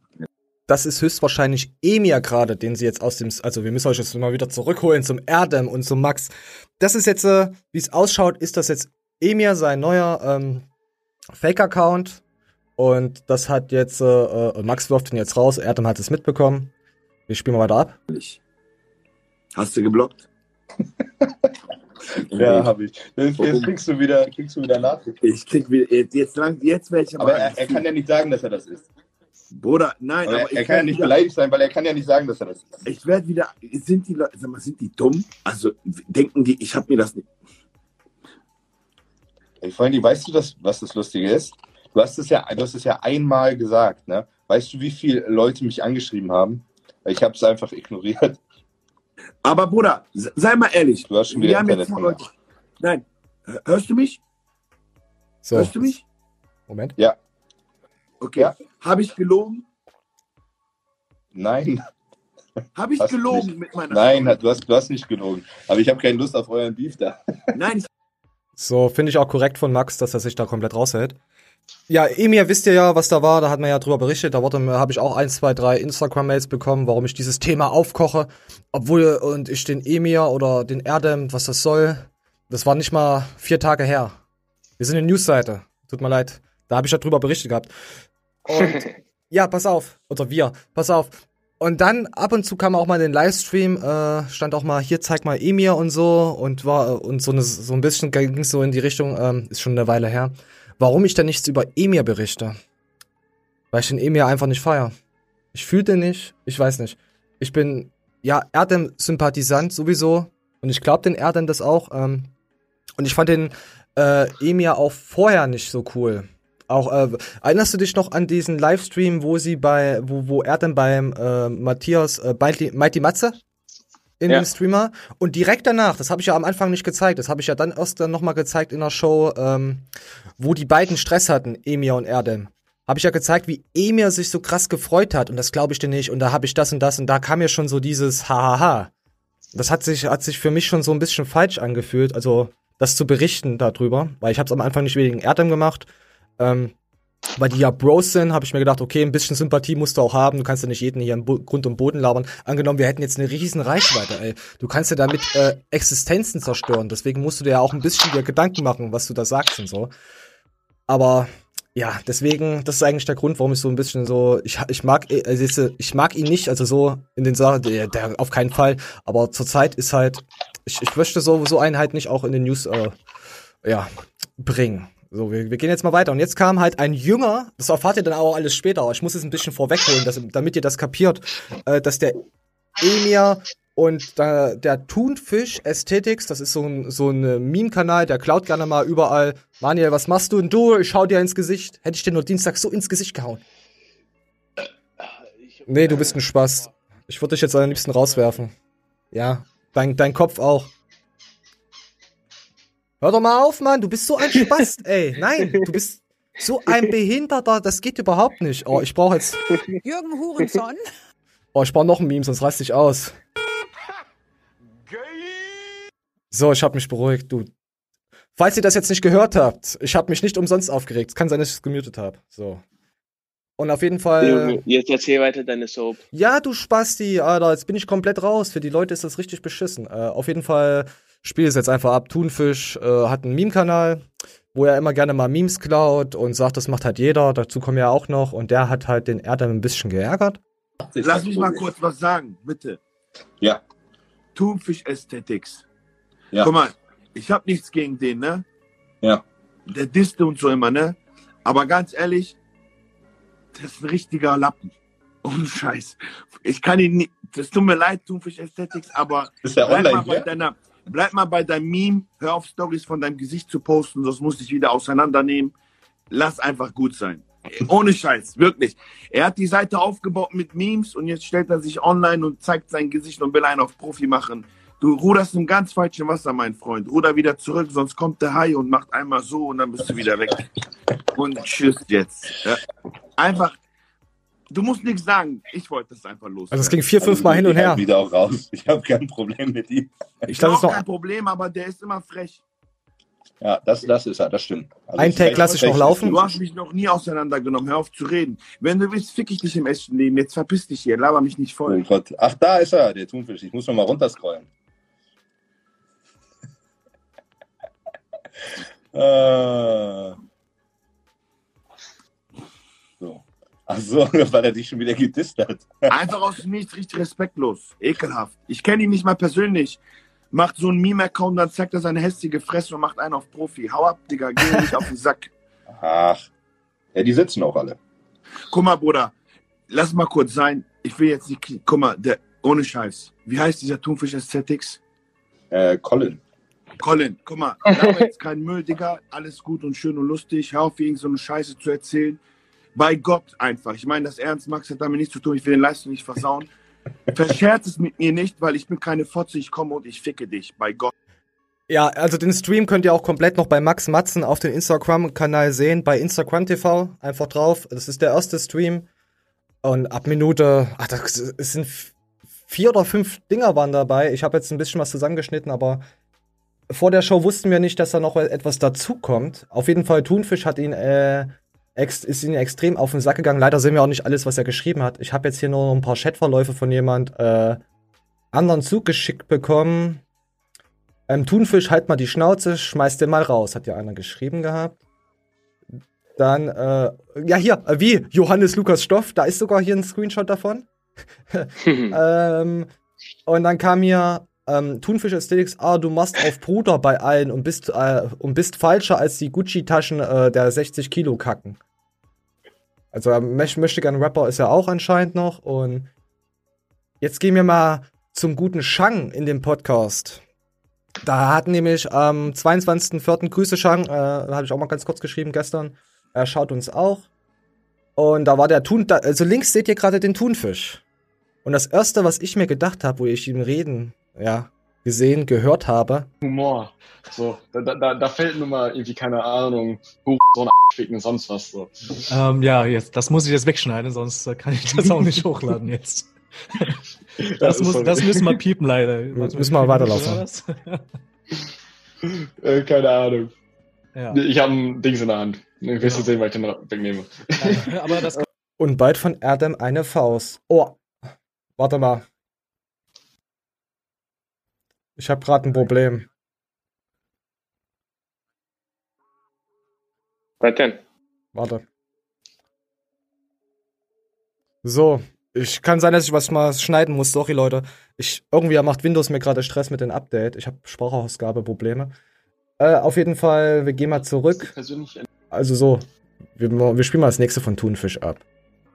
Das ist höchstwahrscheinlich Emir gerade, den sie jetzt aus dem, also wir müssen euch jetzt mal wieder zurückholen zum Erdem und zum Max. Das ist jetzt, äh, wie es ausschaut, ist das jetzt Emir sein neuer ähm, Fake-Account und das hat jetzt, äh, äh, Max wirft ihn jetzt raus, Erdem hat es mitbekommen. Wir spielen mal weiter ab. Hast du geblockt? [laughs] Ja, habe ich. Jetzt, jetzt kriegst du wieder, kriegst du wieder Nachricht. Ich krieg wieder, jetzt, jetzt lang, jetzt werde ich Aber er, er kann ja nicht sagen, dass er das ist. Bruder, nein, Aber aber er, kann ja nicht wieder, beleidigt sein, weil er kann ja nicht sagen, dass er das ist. ich werde wieder, sind die Leute, sag mal, sind die dumm? Also denken die, ich habe mir das nicht. Ey, Freunde, weißt du, das, was das Lustige ist? Du hast es ja, du hast es ja einmal gesagt, ne? Weißt du, wie viele Leute mich angeschrieben haben? Ich habe es einfach ignoriert. Aber Bruder, se- sei mal ehrlich. Du hast schon Wir wieder gemacht. Leute. Nein, Hör- hörst du mich? So, Hörst du mich? Moment. Okay. Ja. Habe ich gelogen? Nein, Habe ich Hast gelogen nicht. mit meiner nein, du hast, du hast nicht gelogen. Aber ich habe keine Lust auf euren Beef da. Nein, ich So, finde ich auch korrekt von Max, dass er sich da komplett raushält. Ja, Emir, wisst ihr ja, was da war, da hat man ja drüber berichtet, da habe ich auch ein, zwei, drei Instagram-Mails bekommen, warum ich dieses Thema aufkoche, obwohl, und ich den Emir oder den Erdem, was das soll, das war nicht mal vier Tage her. Wir sind eine Newsseite, tut mir leid, da habe ich ja drüber berichtet gehabt. Und, [laughs] ja, pass auf, oder wir, pass auf. Und dann ab und zu kam auch mal in den Livestream, äh, stand auch mal, hier zeig mal Emir und so. Und war und so, eine, so ein bisschen ging es so in die Richtung, ähm, ist schon eine Weile her, warum ich denn nichts über Emir berichte. Weil ich den Emir einfach nicht feier. Ich fühle den nicht, ich weiß nicht. Ich bin, ja, Erdem-Sympathisant sowieso und ich glaube den Erdem das auch. Ähm, und ich fand den äh, Emir auch vorher nicht so cool. Auch, äh, erinnerst du dich noch an diesen Livestream, wo sie bei, wo, wo er dann beim äh, Matthias, äh, Mighty, Mighty Matze in Ja. den Streamer und direkt danach, das habe ich ja am Anfang nicht gezeigt, das habe ich ja dann erst dann nochmal gezeigt in der Show, ähm, wo die beiden Stress hatten, Emir und Erdem. Habe ich ja gezeigt, wie Emir sich so krass gefreut hat und das glaube ich dir nicht und da habe ich das und das und da kam mir schon so dieses Hahaha. Das hat sich, hat sich für mich schon so ein bisschen falsch angefühlt, also das zu berichten darüber, weil ich habe es am Anfang nicht wegen Erdem gemacht, ähm, weil die ja Bros sind, habe ich mir gedacht, okay, ein bisschen Sympathie musst du auch haben. Du kannst ja nicht jeden hier im Bo Grund und Boden labern. Angenommen, wir hätten jetzt eine riesen Reichweite, ey. Du kannst ja damit äh, Existenzen zerstören. Deswegen musst du dir ja auch ein bisschen dir Gedanken machen, was du da sagst und so. Aber ja, deswegen, das ist eigentlich der Grund, warum ich so ein bisschen so, ich, ich mag, äh, also jetzt, ich mag ihn nicht, also so in den Sachen, der, der auf keinen Fall. Aber zurzeit ist halt, ich, ich möchte so, so einen halt nicht auch in den News, äh, ja, bringen. So, wir, wir gehen jetzt mal weiter. Und jetzt kam halt ein Jünger, das erfahrt ihr dann auch alles später, aber ich muss es ein bisschen vorwegholen, damit ihr das kapiert, äh, dass der Emir und da, der Thunfisch Aesthetics, das ist so ein, so ein Meme-Kanal, der klaut gerne mal überall. Manuel, was machst du denn du? Ich schau dir ins Gesicht. Hätte ich dir nur Dienstag so ins Gesicht gehauen. Nee, du bist ein Spaß. Ich würde dich jetzt am liebsten rauswerfen. Ja, dein, dein Kopf auch. Hör doch mal auf, Mann. Du bist so ein Spast, ey. Nein, du bist so ein Behinderter. Das geht überhaupt nicht. Oh, ich brauche jetzt. Jürgen Hurenson. Oh, ich brauche noch ein Meme, sonst reiß dich aus. So, ich habe mich beruhigt, du. Falls ihr das jetzt nicht gehört habt, ich habe mich nicht umsonst aufgeregt. Es kann sein, dass ich es gemutet habe. So. Und auf jeden Fall. Jetzt erzähl weiter deine Soap. Ja, du Spasti, Alter, jetzt bin ich komplett raus. Für die Leute ist das richtig beschissen. Äh, auf jeden Fall spiel es jetzt einfach ab. Thunfisch äh, hat einen Meme-Kanal, wo er immer gerne mal Memes klaut und sagt, das macht halt jeder. Dazu kommen ja auch noch. Und der hat halt den Erdem ein bisschen geärgert. Lass mich mal kurz was sagen, bitte. Ja. Thunfisch Aesthetics. Ja. Guck mal, ich habe nichts gegen den, ne? Ja. Der disste und so immer, ne? Aber ganz ehrlich, das ist ein richtiger Lappen. [laughs] Ohne Scheiß. Ich kann ihn nicht, das tut mir leid, Thunfisch Aesthetics, aber Ist der bleib, mal online bei hier? deiner, bleib mal bei deinem Meme, hör auf Stories von deinem Gesicht zu posten, sonst muss ich wieder auseinandernehmen. Lass einfach gut sein. Ohne Scheiß, wirklich. Er hat die Seite aufgebaut mit Memes und jetzt stellt er sich online und zeigt sein Gesicht und will einen auf Profi machen. Du ruderst im ganz falschen Wasser, mein Freund. Ruder wieder zurück, sonst kommt der Hai und macht einmal so und dann bist du wieder weg. Und tschüss jetzt. Einfach, du musst nichts sagen. Ich wollte das einfach los. Also es ging vier, fünf Mal hin und her. Wieder auch raus. Ich habe kein Problem mit ihm. Ich ich glaube, es auch kein Problem, aber der ist immer frech. Ja, das, das ist er, das stimmt. Also Ein es Take ist lass ich noch laufen. Du hast mich noch nie auseinandergenommen. Hör auf zu reden. Wenn du willst, fick ich dich im echten Leben. Jetzt verpiss dich hier. Laber mich nicht Oh voll. Gott. Ach, da ist er, der Thunfisch. Ich muss noch mal runterscrollen. äh. [laughs] Ach so, [laughs] weil er dich schon wieder gedisst hat. Einfach aus dem Nichts richtig respektlos. Ekelhaft. Ich kenne ihn nicht mal persönlich. Macht so einen Meme-Account, dann zeigt er seine hässliche Fresse und macht einen auf Profi. Hau ab, Digga. Geh nicht auf den Sack. Ach. Ja, die sitzen auch alle. Guck mal, Bruder. Lass mal kurz sein. Ich will jetzt nicht. Guck mal, der, ohne Scheiß. Wie heißt dieser Thunfisch Aesthetics? Äh, Colin. Colin, guck mal, laber jetzt kein Müll, Digga. Alles gut und schön und lustig. Hör auf, irgend so eine Scheiße zu erzählen. Bei Gott einfach. Ich meine das ernst, Max hat damit nichts zu tun. Ich will den Leistung nicht versauen. Verscherz es mit mir nicht, weil ich bin keine Fotze. Ich komme und ich ficke dich. Bei Gott. Ja, also den Stream könnt ihr auch komplett noch bei Max Matzen auf dem Instagram-Kanal sehen, bei Instagram TV. Einfach drauf. Das ist der erste Stream. Und ab Minute, ach, das sind vier oder fünf Dinger waren dabei. Ich habe jetzt ein bisschen was zusammengeschnitten, aber vor der Show wussten wir nicht, dass da noch etwas dazukommt. Auf jeden Fall, Thunfisch hat ihn, äh, ist ihn extrem auf den Sack gegangen. Leider sehen wir auch nicht alles, was er geschrieben hat. Ich habe jetzt hier nur ein paar Chatverläufe von jemand äh, anderen zugeschickt bekommen. Ähm, Thunfisch, halt mal die Schnauze, schmeiß den mal raus, hat ja einer geschrieben gehabt. Dann, äh, ja hier, äh, wie? Johannes Lukas Stoff, da ist sogar hier ein Screenshot davon. [laughs] [laughs] ähm, und dann kam hier, ähm, Thunfisch Aesthetics, ah, du machst auf Bruder bei allen und bist, äh, und bist falscher als die Gucci-Taschen äh, der 60 Kilo kacken. Also, ähm, möch- möchte gern Rapper ist er auch anscheinend noch und jetzt gehen wir mal zum guten Shang in dem Podcast. Da hat nämlich am 22.04. Grüße Shang, äh, habe ich auch mal ganz kurz geschrieben gestern. Er schaut uns auch. Und da war der Thun, also links seht ihr gerade den Thunfisch. Und das erste, was ich mir gedacht habe, wo ich ihn reden, ja, gesehen, gehört habe, Humor. So, da, da- da, fällt nun mal irgendwie, keine Ahnung, Huch, so ein ficken, sonst was so. Ähm, ja, jetzt, das muss ich jetzt wegschneiden, sonst äh, kann ich das auch nicht [laughs] hochladen jetzt. Das, ist muss, das müssen wir piepen, leider. Müssen wir weiterlaufen. Äh, keine Ahnung. ja. Ich habe ein Dings in der Hand. Ich wirst du sehen, weil ich den wegnehme. Ja, Aber das und bald von Erdem eine Faust. Oh, warte mal. Ich habe gerade ein Problem. Was denn? Warte. So, ich kann sein, dass ich was mal schneiden muss. Sorry, Leute. Ich irgendwie macht Windows mir gerade Stress mit dem Update. Ich habe Sprachausgabeprobleme. Äh, auf jeden Fall, wir gehen mal zurück. Also so, wir, wir spielen mal das nächste von Thunfisch ab.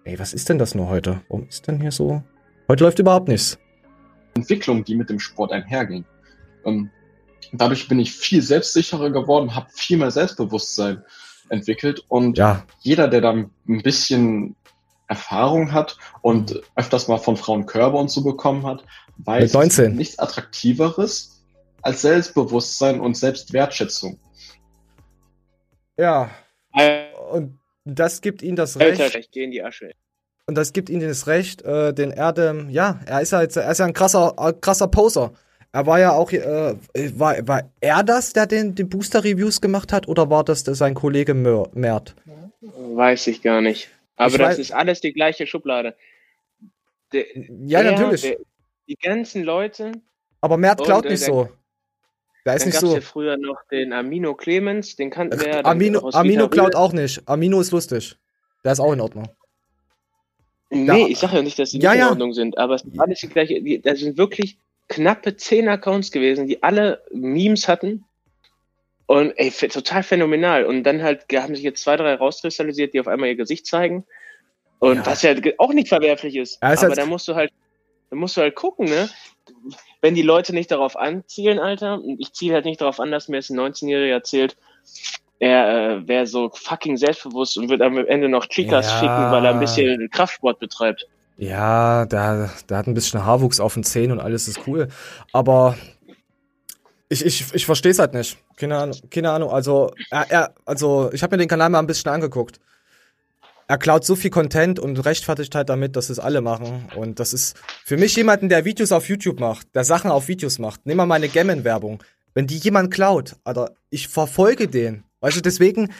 Ey, was ist denn das nur heute? Warum ist denn hier so? Heute läuft überhaupt nichts. Entwicklung, die mit dem Sport einherging. Ähm, dadurch bin ich viel selbstsicherer geworden, habe viel mehr Selbstbewusstsein entwickelt und Ja, jeder, der da ein bisschen Erfahrung hat und öfters mal von Frauen Körbe und so bekommen hat, weiß Mit 19. es gibt nichts Attraktiveres als Selbstbewusstsein und Selbstwertschätzung. ja. Alter, Und das gibt ihm das Recht. ich geh in die Asche. Und das gibt ihm das Recht, äh, den Erdem, ja, er ist ja jetzt, er ist ja ein krasser, äh, krasser Poser. Er war ja auch, äh, war, war er das, der den, die Booster-Reviews gemacht hat, oder war das der, sein Kollege Mör, Mert? Weiß ich gar nicht. Aber Ich das weiß- ist alles die gleiche Schublade. Der, Ja, er, natürlich. Der, die ganzen Leute, Aber Mert Und, klaut äh, nicht dann- so. Der ist dann nicht gab es so. ja früher noch den Amino Clemens, den kannten wir ja. Amino, Amino klaut auch nicht. Amino ist lustig. Der ist auch in Ordnung. Nee, Da- ich sag ja nicht, dass die Ja, nicht in ja. Ordnung sind, aber es sind alles die gleiche. Die, das sind wirklich knappe zehn Accounts gewesen, die alle Memes hatten. Und ey, total phänomenal. Und dann halt haben sich jetzt zwei, drei rauskristallisiert, die auf einmal ihr Gesicht zeigen. Und Ja. was ja auch nicht verwerflich ist. Ja, ist aber da musst du halt, da musst du halt gucken, ne? Wenn die Leute nicht darauf anzielen, Alter, und ich ziele halt nicht darauf an, dass mir jetzt ein 19-Jähriger erzählt, er äh, wäre so fucking selbstbewusst und wird am Ende noch Chicas Ja. schicken, weil er ein bisschen Kraftsport betreibt. Ja, der, der hat ein bisschen Haarwuchs auf den Zähnen und alles ist cool. Aber Ich, ich, ich verstehe es halt nicht. Keine Ahnung. Keine Ahnung. Also, er, er, also ich habe mir den Kanal mal ein bisschen angeguckt. Er klaut so viel Content und rechtfertigt halt damit, dass es alle machen. Und das ist für mich jemanden, der Videos auf YouTube macht, der Sachen auf Videos macht. Nimm mal meine Gammon-Werbung. Wenn die jemand klaut, Alter, ich verfolge den. Weißt du, deswegen,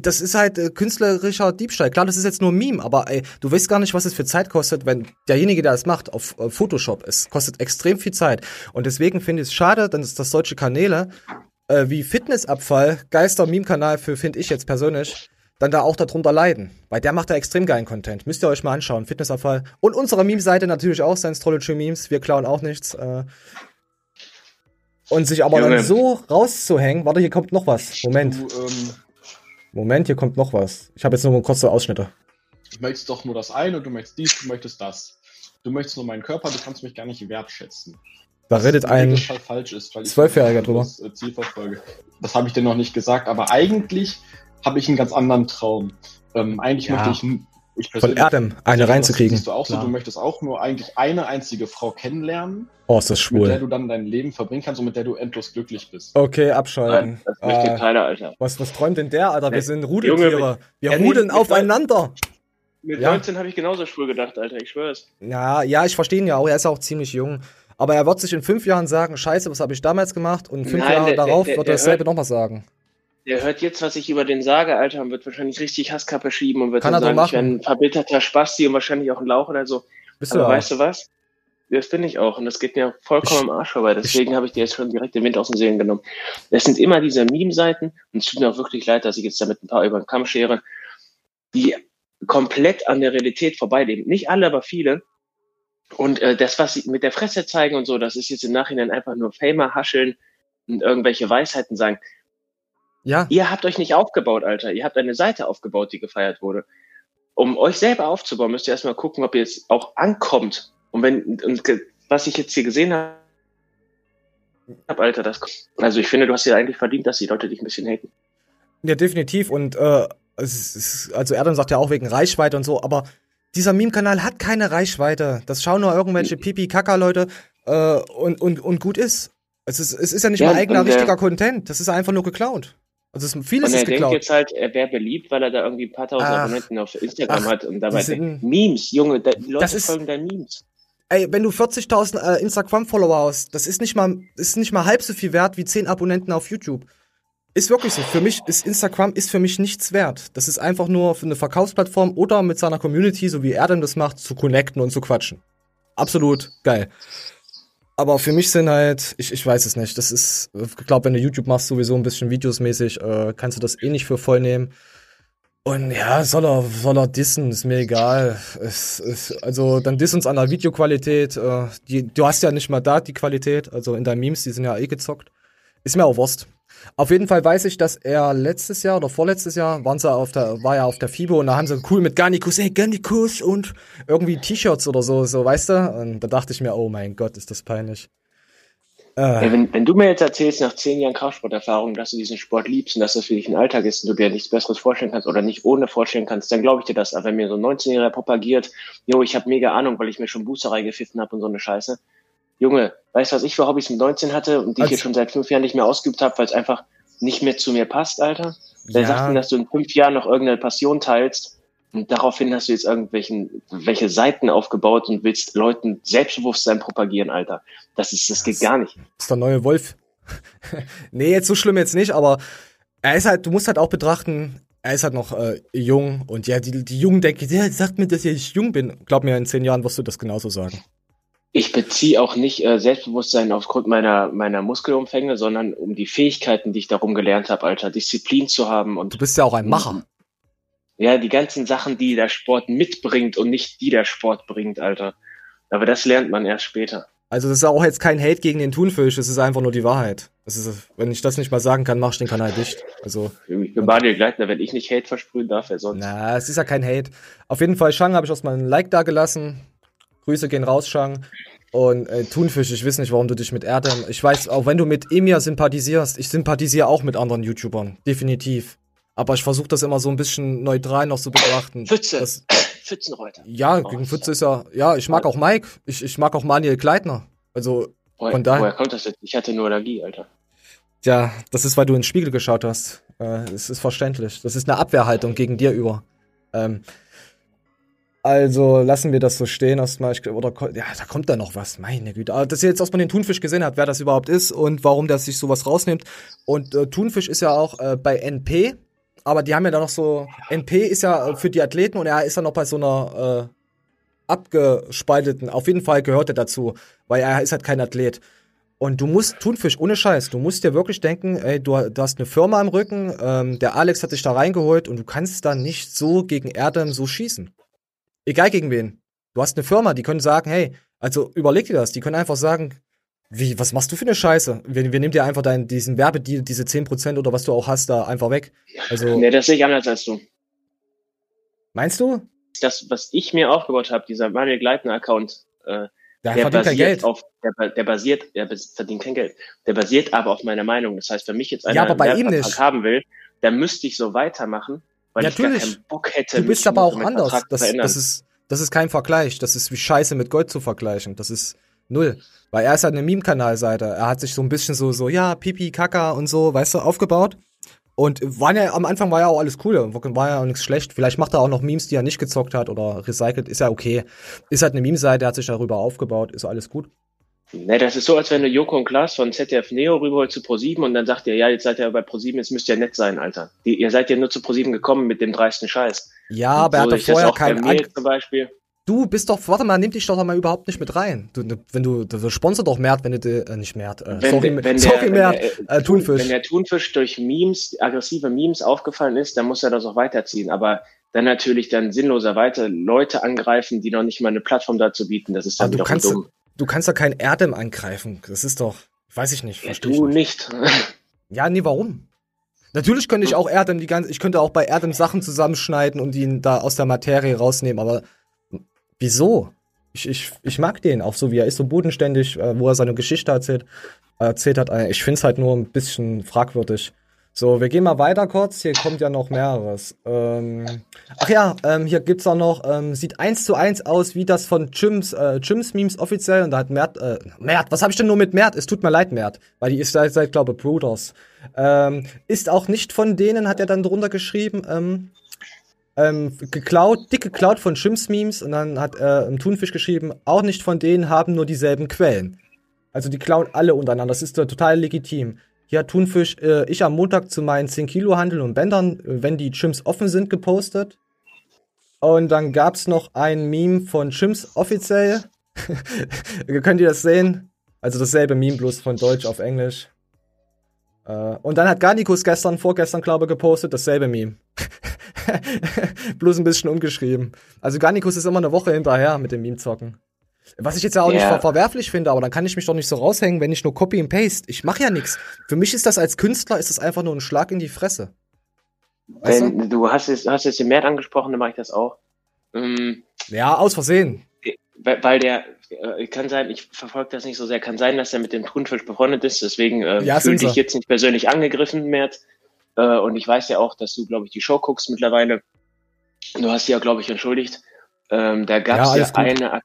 das ist halt äh, künstlerischer Diebstahl. Klar, das ist jetzt nur ein Meme, aber ey, du weißt gar nicht, was es für Zeit kostet, wenn derjenige, der das macht, auf äh, Photoshop ist. Kostet extrem viel Zeit. Und deswegen finde ich es schade, dass, dass solche Kanäle äh, wie Fitnessabfall, Geister-Meme-Kanal für, finde ich jetzt persönlich, dann da auch darunter leiden. Weil der macht da extrem geilen Content. Müsst ihr euch mal anschauen. Fitnessabfall. Und unsere Meme-Seite natürlich auch, Science Memes. Wir klauen auch nichts. Äh. Und sich aber Junge. dann so rauszuhängen. Warte, hier kommt noch was. Moment. Du ähm, Moment, hier kommt noch was. Ich habe jetzt nur kurze Ausschnitte. du möchtest doch nur das eine, du möchtest dies, du möchtest das. Du möchtest nur meinen Körper, du kannst mich gar nicht wertschätzen. Da redet im ein. Ich Zwölfjähriger drüber. das äh, Ziel verfolge. Das habe ich dir noch nicht gesagt, aber eigentlich habe ich einen ganz anderen Traum. Ähm, eigentlich Ja. möchte ich, ich Von Erdem eine das reinzukriegen. Siehst du auch so, Klar. du möchtest auch nur eigentlich eine einzige Frau kennenlernen, Oh, ist das mit der schwul. du dann dein Leben verbringen kannst und mit der du endlos glücklich bist. Okay, abschalten. Nein, das möchte Ah, keiner, Alter. was, was träumt denn der, Alter? Wir Nee. sind Rudeltiere. Junge, Wir Ja, nee, rudeln mit aufeinander. Mit Ja. 19 habe ich genauso schwul gedacht, Alter, ich schwör's. Ja, ja, ich verstehe ihn ja auch. Er ist auch ziemlich jung. Aber er wird sich in fünf Jahren sagen, scheiße, was habe ich damals gemacht? Und fünf Nein, Jahre der- darauf der- wird der er dasselbe nochmal sagen. Der hört jetzt, was ich über den sage, Alter, und wird wahrscheinlich richtig Hasskappe schieben und wird Kann dann sagen, ich bin ein verbitterter Spasti und wahrscheinlich auch ein Lauch oder so. Bist du Aber ja weißt du was? Das bin ich auch und das geht mir vollkommen am Arsch vorbei. Deswegen habe ich dir jetzt schon direkt den Wind aus den Seelen genommen. Es sind immer diese Meme-Seiten und es tut mir auch wirklich leid, dass ich jetzt damit ein paar über den Kamm schere, die komplett an der Realität vorbeileben. Nicht alle, aber viele. Und äh, das, was sie mit der Fresse zeigen und so, das ist jetzt im Nachhinein einfach nur Famer hascheln und irgendwelche Weisheiten sagen. Ja, Ihr habt euch nicht aufgebaut, Alter. Ihr habt eine Seite aufgebaut, die gefeiert wurde. Um euch selber aufzubauen, müsst ihr erstmal gucken, ob ihr es auch ankommt. Und wenn, und was ich jetzt hier gesehen habe, Alter, das, also ich finde, du hast ja eigentlich verdient, dass die Leute dich ein bisschen haten. ja, definitiv. Und äh, ist, also Erdem sagt ja auch wegen Reichweite und so, aber dieser Meme-Kanal hat keine Reichweite. Das schauen nur irgendwelche Pipi-Kaka-Leute äh, und, und, und gut ist. Es ist, es ist ja nicht Ja, mal eigener der- richtiger Content. Das ist einfach nur geklaut. Also es, vieles Und er ist denkt geklaut. jetzt halt, er wäre beliebt, weil er da irgendwie ein paar tausend Ach. Abonnenten auf Instagram Ach, hat und dabei denkt, Memes, Junge, da, die Leute Das ist- folgen deinen Memes. Ey, wenn du 40.000 äh, Instagram-Follower hast, das ist nicht mal, ist nicht mal halb so viel wert wie 10 Abonnenten auf YouTube. Ist wirklich so. Für mich ist Instagram ist für mich nichts wert. Das ist einfach nur für eine Verkaufsplattform oder mit seiner Community, so wie er denn das macht, zu connecten und zu quatschen. Absolut geil. Aber für mich sind halt, ich, ich weiß es nicht. Das ist, ich glaube, wenn du YouTube machst, sowieso ein bisschen videosmäßig, äh, kannst du das eh nicht für voll nehmen. Und ja, soll er, soll er dissen, ist mir egal. Es, es, also dann diss uns an der Videoqualität. Äh, die, du hast ja nicht mal da die Qualität, also in deinen Memes, die sind ja eh gezockt. Ist mir auch Wurst. Auf jeden Fall weiß ich, dass er letztes Jahr oder vorletztes Jahr waren sie auf der, war ja auf der FIBO und da haben sie cool mit Garnikus, ey, Garnikus und irgendwie T-Shirts oder so, so, weißt du? Und da dachte ich mir, oh mein Gott, ist das peinlich. Äh, Ey, wenn, wenn du mir jetzt erzählst, nach zehn Jahren Kraftsporterfahrung, dass du diesen Sport liebst und dass das für dich ein Alltag ist und du dir nichts Besseres vorstellen kannst oder nicht ohne vorstellen kannst, dann glaube ich dir das. Aber wenn mir so ein 19-Jähriger propagiert, jo, ich habe mega Ahnung, weil ich mir schon Boosterei gepfiffen habe und so eine Scheiße. Junge, weißt du, was ich für Hobbys mit 19 hatte und die ich Also- jetzt schon seit fünf Jahren nicht mehr ausgeübt habe, weil es einfach nicht mehr zu mir passt, Alter? Wer Ja. sagt denn, dass du in fünf Jahren noch irgendeine Passion teilst und daraufhin hast du jetzt irgendwelchen welche Seiten aufgebaut und willst Leuten Selbstbewusstsein propagieren, Alter? Das ist, das geht gar nicht. ist der neue Wolf. [laughs] nee, jetzt so schlimm jetzt nicht, aber er ist halt, du musst halt auch betrachten, er ist halt noch äh, jung und ja, die, die Jungen denken, der sagt mir, dass ich jung bin. Glaub mir, in zehn Jahren wirst du das genauso sagen. Ich beziehe auch nicht äh, Selbstbewusstsein aufgrund meiner, meiner Muskelumfänge, sondern um die Fähigkeiten, die ich darum gelernt habe, Alter, Disziplin zu haben und Du bist ja auch ein Macher. ja, die ganzen Sachen, die der Sport mitbringt und nicht die der Sport bringt, Alter. Aber das lernt man erst später. Also das ist auch jetzt kein Hate gegen den Thunfisch, es ist einfach nur die Wahrheit. Ist, wenn ich das nicht mal sagen kann, mach ich den Kanal dicht. Also, Ich bin Daniel Gleitner, wenn ich nicht Hate versprühen darf, wer sonst? na, es ist ja kein Hate. Auf jeden Fall, Shang habe ich erstmal ein Like da gelassen. Grüße gehen raus, Shang. Und äh, Thunfisch, ich weiß nicht, warum du dich mit Erdem. Ich weiß, auch wenn du mit Emir sympathisierst, ich sympathisiere auch mit anderen YouTubern. Definitiv. Aber ich versuche das immer so ein bisschen neutral noch zu betrachten. Pfütze, Das, [clears throat] Pfützenreuter. ja, Oh, gegen Pfütze ist ja. Ja, ich mag auch Mike. Ich, ich mag auch Manuel Kleitner. Also, Woher, Von daher- woher kommt das jetzt? Ich hatte nur Allergie, Alter. Ja, das ist, weil du in den Spiegel geschaut hast. Äh, Es ist verständlich. Das ist eine Abwehrhaltung gegen dir über. Ähm, also lassen wir das so stehen erstmal. Ich, oder ja, da kommt da noch was. Meine Güte. Aber dass ihr jetzt erstmal den Thunfisch gesehen habt, wer das überhaupt ist und warum der sich sowas rausnimmt. Und äh, Thunfisch ist ja auch äh, bei NP, aber die haben ja da noch so. NP ist ja äh, für die Athleten und er ist ja noch bei so einer äh, abgespalteten. Auf jeden Fall gehört er dazu, weil er ist halt kein Athlet. Und du musst, Thunfisch, ohne Scheiß, du musst dir wirklich denken, ey, du, du hast eine Firma im Rücken, ähm, der Alex hat dich da reingeholt und du kannst da nicht so gegen Erdem so schießen. Egal gegen wen. Du hast eine Firma, die können sagen, hey, also überleg dir das, die können einfach sagen, wie, was machst du für eine Scheiße? Wir, wir nehmen dir einfach deinen, diesen Werbedeal, diese 10% oder was du auch hast, da einfach weg. Also, Nee, das sehe ich anders als du. meinst du? Das, was ich mir aufgebaut habe, dieser Manuel Gleitner-Account, äh, Der, der verdient kein basiert Geld. auf, der, der basiert, der verdient kein Geld. Der basiert aber auf meiner Meinung. Das heißt, wenn mich jetzt einer Ja, aber einen bei ihm Werbevertrag nicht. haben will, dann müsste ich so weitermachen, weil ich Natürlich. gar keinen Bock hätte, Du bist aber auch anders. Das, das, ist, das ist kein Vergleich. Das ist wie Scheiße mit Gold zu vergleichen. Das ist null. Weil er ist halt eine Meme-Kanalseite. Er hat sich so ein bisschen so, so, ja, Pipi, Kaka und so, weißt du, aufgebaut. Und war ja, am Anfang war ja auch alles cool, war ja auch nichts schlecht. Vielleicht macht er auch noch Memes, die er nicht gezockt hat oder recycelt, ist ja okay. Ist halt eine Meme-Seite, er hat sich darüber aufgebaut, ist alles gut. Ne, das ist so, als wenn du Joko und Klaas von ZDF Neo rüberholt zu ProSieben und dann sagt ihr, ja, jetzt seid ihr bei ProSieben, jetzt müsst ihr nett sein, Alter. Die, ihr seid ja nur zu ProSieben gekommen mit dem dreisten Scheiß. Ja, aber er so hatte sehe ich das vorher keinen An zum Beispiel. Du bist doch, warte mal, nimm dich doch mal überhaupt nicht mit rein. Du, wenn du, du sponsor doch Mert, wenn du, äh, nicht Mert, äh, Wenn, sorry, der- wenn sorry der, Mert, wenn der, äh, Thunfisch. Wenn der Thunfisch durch Memes, aggressive Memes aufgefallen ist, dann muss er das auch weiterziehen. Aber dann natürlich dann sinnloserweise Leute angreifen, die noch nicht mal eine Plattform dazu bieten, das ist dann Aber du kannst, dumm. Du kannst doch kein Erdem angreifen. Das ist doch, weiß ich nicht, Ja, du nicht. nicht. [laughs] Ja, nee, warum? Natürlich könnte ich auch Erdem die ganze, ich könnte auch bei Erdem Sachen zusammenschneiden und ihn da aus der Materie rausnehmen, aber wieso? Ich, ich, ich mag den auch so, wie er ist, so bodenständig, äh, wo er seine Geschichte erzählt, erzählt hat. Äh, Ich finde es halt nur ein bisschen fragwürdig. So, wir gehen mal weiter kurz. Hier kommt ja noch mehreres. Ähm, ach ja, ähm, hier gibt's auch noch, ähm, sieht eins zu eins aus wie das von Jims, äh, Jims Memes offiziell. Und da hat Mert, äh, Mert, was habe ich denn nur mit Mert? Es tut mir leid, Mert. Weil die ist seit, seit glaube Bruders. Ähm, ist auch nicht von denen, hat er dann drunter geschrieben. Ähm, ähm, geklaut, dick geklaut von Jims Memes. Und dann hat äh, Thunfisch geschrieben, auch nicht von denen, haben nur dieselben Quellen. Also die klauen alle untereinander. Das ist total legitim. Hat Thunfisch, äh, ich am Montag zu meinen 10 Kilo Handeln und Bändern, äh, wenn die Gyms offen sind, gepostet. Und dann gab's noch ein Meme von Gyms offiziell. [laughs] Könnt ihr das sehen? Also dasselbe Meme, bloß von Deutsch auf Englisch. Äh, und dann hat Garnikus gestern, vorgestern, glaube ich, gepostet, dasselbe Meme. [laughs] bloß ein bisschen umgeschrieben. Also Garnikus ist immer eine Woche hinterher mit dem Meme-Zocken. Was ich jetzt ja auch nicht Ja. ver verwerflich finde, aber dann kann ich mich doch nicht so raushängen, wenn ich nur Copy and Paste. Ich mache ja nichts. Für mich ist das als Künstler ist das einfach nur ein Schlag in die Fresse. Weißt du? Wenn, du hast jetzt, hast jetzt den Mert angesprochen, dann mache ich das auch. Ähm, Ja, aus Versehen. weil, weil der, äh, kann sein, ich verfolge das nicht so sehr, kann sein, dass er mit dem Thunfisch befreundet ist, deswegen äh, Ja, fühl sind dich jetzt nicht persönlich angegriffen, Mert. Äh, und ich weiß ja auch, dass du, glaube ich, die Show guckst mittlerweile. Du hast sie ja, glaube ich, entschuldigt. Ähm, da gab Ja, es ja, gut. eine, Ak-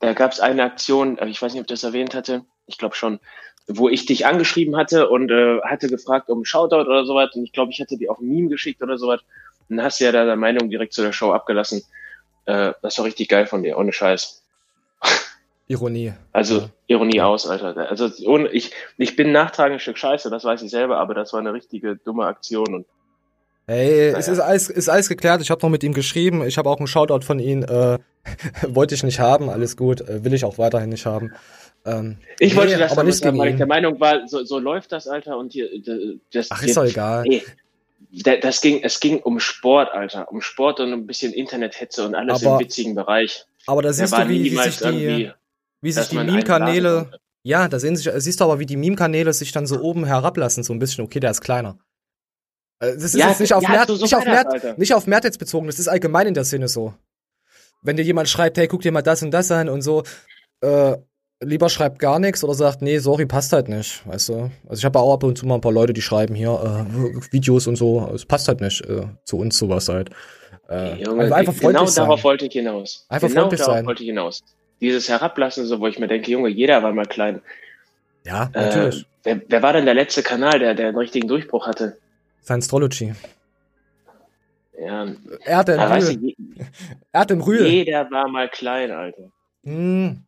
da gab es eine Aktion, äh, ich weiß nicht, ob ich das erwähnt hatte, ich glaube schon, wo ich dich angeschrieben hatte und äh, hatte gefragt um Shoutout oder sowas und ich glaube, ich hatte dir auch ein Meme geschickt oder sowas und dann hast du ja da deine Meinung direkt zu der Show abgelassen. Äh, das war richtig geil von dir, ohne Scheiß. [laughs] Ironie. Also Ja. Ironie aus, Alter. Also ohne, ich, ich bin ein nachtragendes Stück Scheiße, das weiß ich selber, aber das war eine richtige dumme Aktion und Hey, es ist alles, ist alles geklärt. Ich habe noch mit ihm geschrieben. Ich habe auch einen Shoutout von ihm. Äh, [laughs] wollte ich nicht haben. Alles gut. Äh, will ich auch weiterhin nicht haben. Ähm, ich nee, wollte das aber nicht haben, gegen weil ich der Meinung war, so, so läuft das, Alter, und hier, das, Ach, ist doch egal. Nee, da- das ging, es ging um Sport, Alter, um Sport und ein bisschen Internethetze und alles Aber im witzigen Bereich. Aber da siehst du, wie, wie sich die, wie sich die Meme-Kanäle, ja, da sehen sich, siehst du aber, wie die Meme-Kanäle sich dann so oben herablassen, so ein bisschen. Okay, der ist kleiner. Äh, Das ist Ja, jetzt nicht auf, ja, Mert, so- so nicht, auf Mert, nicht auf Mert jetzt bezogen, das ist allgemein in der Szene so. Wenn dir jemand schreibt, hey, guck dir mal das und das an und so, äh, lieber schreibt gar nichts oder sagt, nee, sorry, passt halt nicht, weißt du. Also ich habe auch ab und zu mal ein paar Leute, die schreiben hier äh, Videos und so, es passt halt nicht äh, zu uns sowas halt. Äh, Junge, also einfach genau freundlich darauf sein. wollte ich hinaus. Einfach genau freundlich darauf sein. wollte ich hinaus. Dieses Herablassen, so, wo ich mir denke, Junge, jeder war mal klein. Ja, Äh, natürlich. wer, wer war denn der letzte Kanal, der, der einen richtigen Durchbruch hatte? Science-Trology. Ja, Erdem da weiß Rühl. ich, Erdem Rühl. jeder war mal klein, Alter. Hm.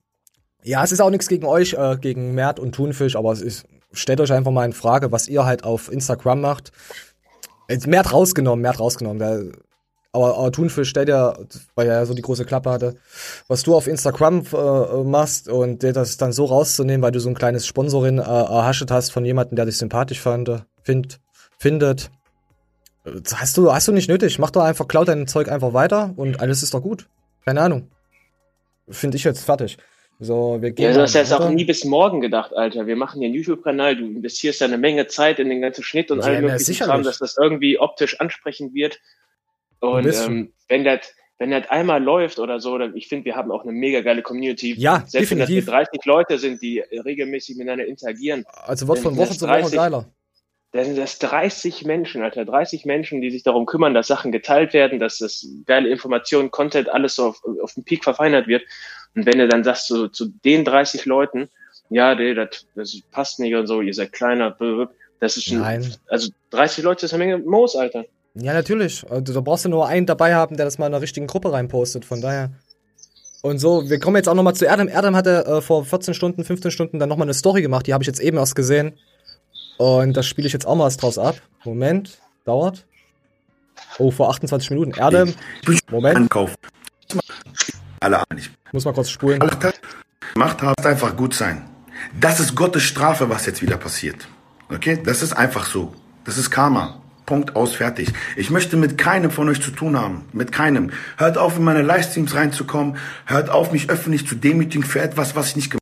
Ja, es ist auch nichts gegen euch, äh, gegen Mert und Thunfisch, aber es ist, stellt euch einfach mal in Frage, was ihr halt auf Instagram macht. Jetzt Mert rausgenommen, Mert rausgenommen. Der, aber, aber Thunfisch stellt ja, weil er ja so die große Klappe hatte, was du auf Instagram äh, machst und dir das dann so rauszunehmen, weil du so ein kleines Sponsorin äh, erhaschet hast von jemandem, der dich sympathisch fand, find, findet. Äh, Hast du, hast du nicht nötig. Mach doch einfach, klaut dein Zeug einfach weiter und alles ist doch gut. Keine Ahnung. Finde ich jetzt fertig. So, wir gehen. Ja, du hast jetzt auch nie bis morgen gedacht, Alter. Wir machen hier einen YouTube-Kanal, du investierst da eine Menge Zeit in den ganzen Schnitt und Ja, all na, möglichen. Kram, dass das irgendwie optisch ansprechend wird. Und ähm, wenn das wenn das einmal läuft oder so, dann, ich finde, wir haben auch eine mega geile Community. Ja, Selbst wenn das definitiv. mit 30 Leute sind, die regelmäßig miteinander interagieren, Also wird von Woche zu Woche 30 geiler. Da sind das 30 Menschen, Alter, 30 Menschen, die sich darum kümmern, dass Sachen geteilt werden, dass das geile Informationen, Content, alles so auf, auf den Peak verfeinert wird. Und wenn du dann sagst, so, zu den 30 Leuten, ja, nee, das, das passt nicht und so, ihr seid kleiner, das ist schon, Nein. also 30 Leute ist eine Menge Moos, Alter. Ja, natürlich. Also, da brauchst du nur einen dabei haben, der das mal in der richtigen Gruppe reinpostet. Von daher. Und so, wir kommen jetzt auch nochmal zu Erdem. Erdem hatte äh, vor 14 Stunden, 15 Stunden dann nochmal eine Story gemacht. Die habe ich jetzt eben erst gesehen. Und das spiele ich jetzt auch mal was draus ab. Moment, dauert. Oh, vor 28 Minuten. Erdem, Moment, Ankauf. Alle. Ich muss mal kurz spulen. gemacht habe, einfach gut sein. Das ist Gottes Strafe, was jetzt wieder passiert. Okay? Das ist einfach so. Das ist Karma. Punkt aus, fertig. Ich möchte mit keinem von euch zu tun haben. Mit keinem. Hört auf, in meine Livestreams reinzukommen. Hört auf, mich öffentlich zu demütigen für etwas, was ich nicht gemacht habe.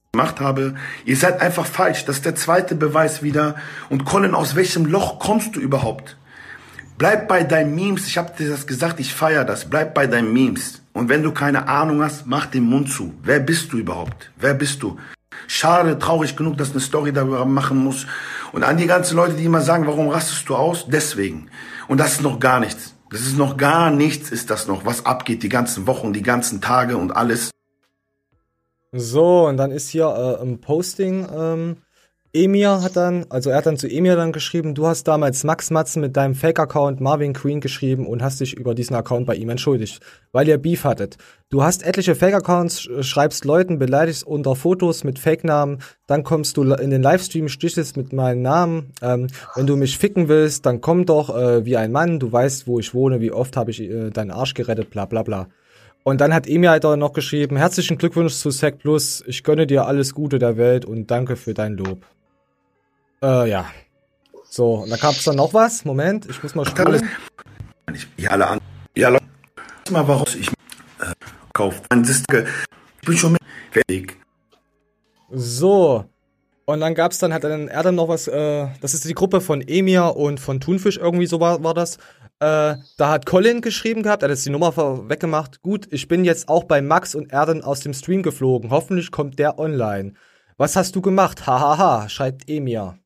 Ihr seid einfach falsch. Das ist der zweite Beweis wieder. Und Colin, aus welchem Loch kommst du überhaupt? Bleib bei deinen Memes. Ich habe dir das gesagt, ich feiere das. Bleib bei deinen Memes. Und wenn du keine Ahnung hast, mach den Mund zu. Wer bist du überhaupt? Wer bist du? Schade, traurig genug, dass eine Story darüber machen muss. Und an die ganzen Leute, die immer sagen, warum rastest du aus? Deswegen. Und das ist noch gar nichts. Das ist noch gar nichts, ist das noch, was abgeht die ganzen Wochen, die ganzen Tage und alles. So, und dann ist hier äh, im Posting, ähm, Emir hat dann, also er hat dann zu Emir dann geschrieben, du hast damals Max Matzen mit deinem Fake-Account Marvin Queen geschrieben und hast dich über diesen Account bei ihm entschuldigt, weil ihr Beef hattet. Du hast etliche Fake-Accounts, sch- schreibst Leuten, beleidigst unter Fotos mit Fake-Namen, dann kommst du in den Livestream, stichest mit meinem Namen. Ähm, wenn du mich ficken willst, dann komm doch äh, wie ein Mann, du weißt, wo ich wohne, wie oft habe ich äh, deinen Arsch gerettet, bla bla bla. Und dann hat Emir halt auch noch geschrieben, herzlichen Glückwunsch zu Sec Plus, ich gönne dir alles Gute der Welt und danke für dein Lob. Äh, ja. So, und da gab es dann noch was. Moment, ich muss mal spulen. Ich, ja, alle an. Ja, Leute, mal warum ich äh, kaufe. Ich bin schon mit fertig. So. Und dann gab's dann, hat dann, er dann noch was, äh, das ist die Gruppe von Emir und von Thunfisch, irgendwie so war, war das. Äh, da hat Colin geschrieben gehabt, er hat jetzt die Nummer weggemacht. Gut, ich bin jetzt auch bei Max und Erden aus dem Stream geflogen. Hoffentlich kommt der online. Was hast du gemacht? Hahaha, schreibt Emir.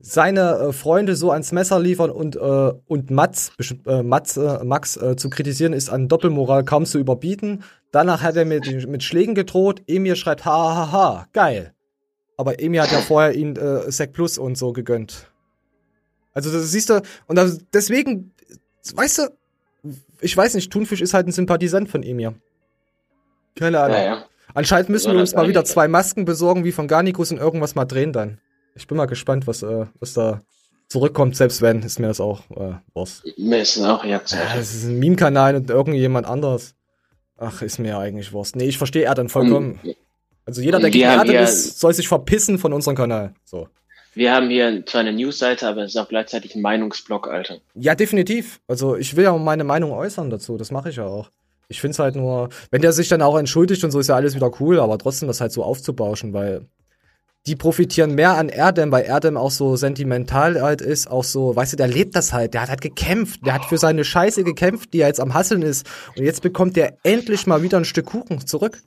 Seine äh, Freunde so ans Messer liefern und, äh, und Mats, äh, Mats äh, Max äh, zu kritisieren, ist an Doppelmoral kaum zu überbieten. Danach hat er mit, mit Schlägen gedroht. Emir schreibt, hahaha, geil. Aber Emir hat ja vorher ihn äh, Sec Plus und so gegönnt. Also das siehst du, und das, deswegen, weißt du, ich weiß nicht, Thunfisch ist halt ein Sympathisant von Emir. Keine Ahnung. Ja, ja. Anscheinend müssen wir uns mal wieder zwei Masken besorgen wie von Garnicus und irgendwas mal drehen dann. Ich bin mal gespannt, was, äh, was da zurückkommt, selbst wenn, ist mir das auch äh, Wurst. Mir ist auch jetzt. Ja, das ist ein Meme-Kanal und irgendjemand anderes. Ach, ist mir ja eigentlich Wurst. Nee, ich verstehe Erdan vollkommen. Also jeder, der ja- ist, soll sich verpissen von unserem Kanal. So. Wir haben hier zwar eine Newsseite, aber es ist auch gleichzeitig ein Meinungsblock, Alter. Ja, definitiv. Also ich will ja meine Meinung äußern dazu. Das mache ich ja auch. Ich finde es halt nur, wenn der sich dann auch entschuldigt und so, ist ja alles wieder cool, aber trotzdem das halt so aufzubauschen, weil die profitieren mehr an Erdem, weil Erdem auch so sentimental halt ist, auch so, weißt du, der lebt das halt, der hat halt gekämpft, der hat für seine Scheiße gekämpft, die er jetzt am Hasseln ist und jetzt bekommt der endlich mal wieder ein Stück Kuchen zurück.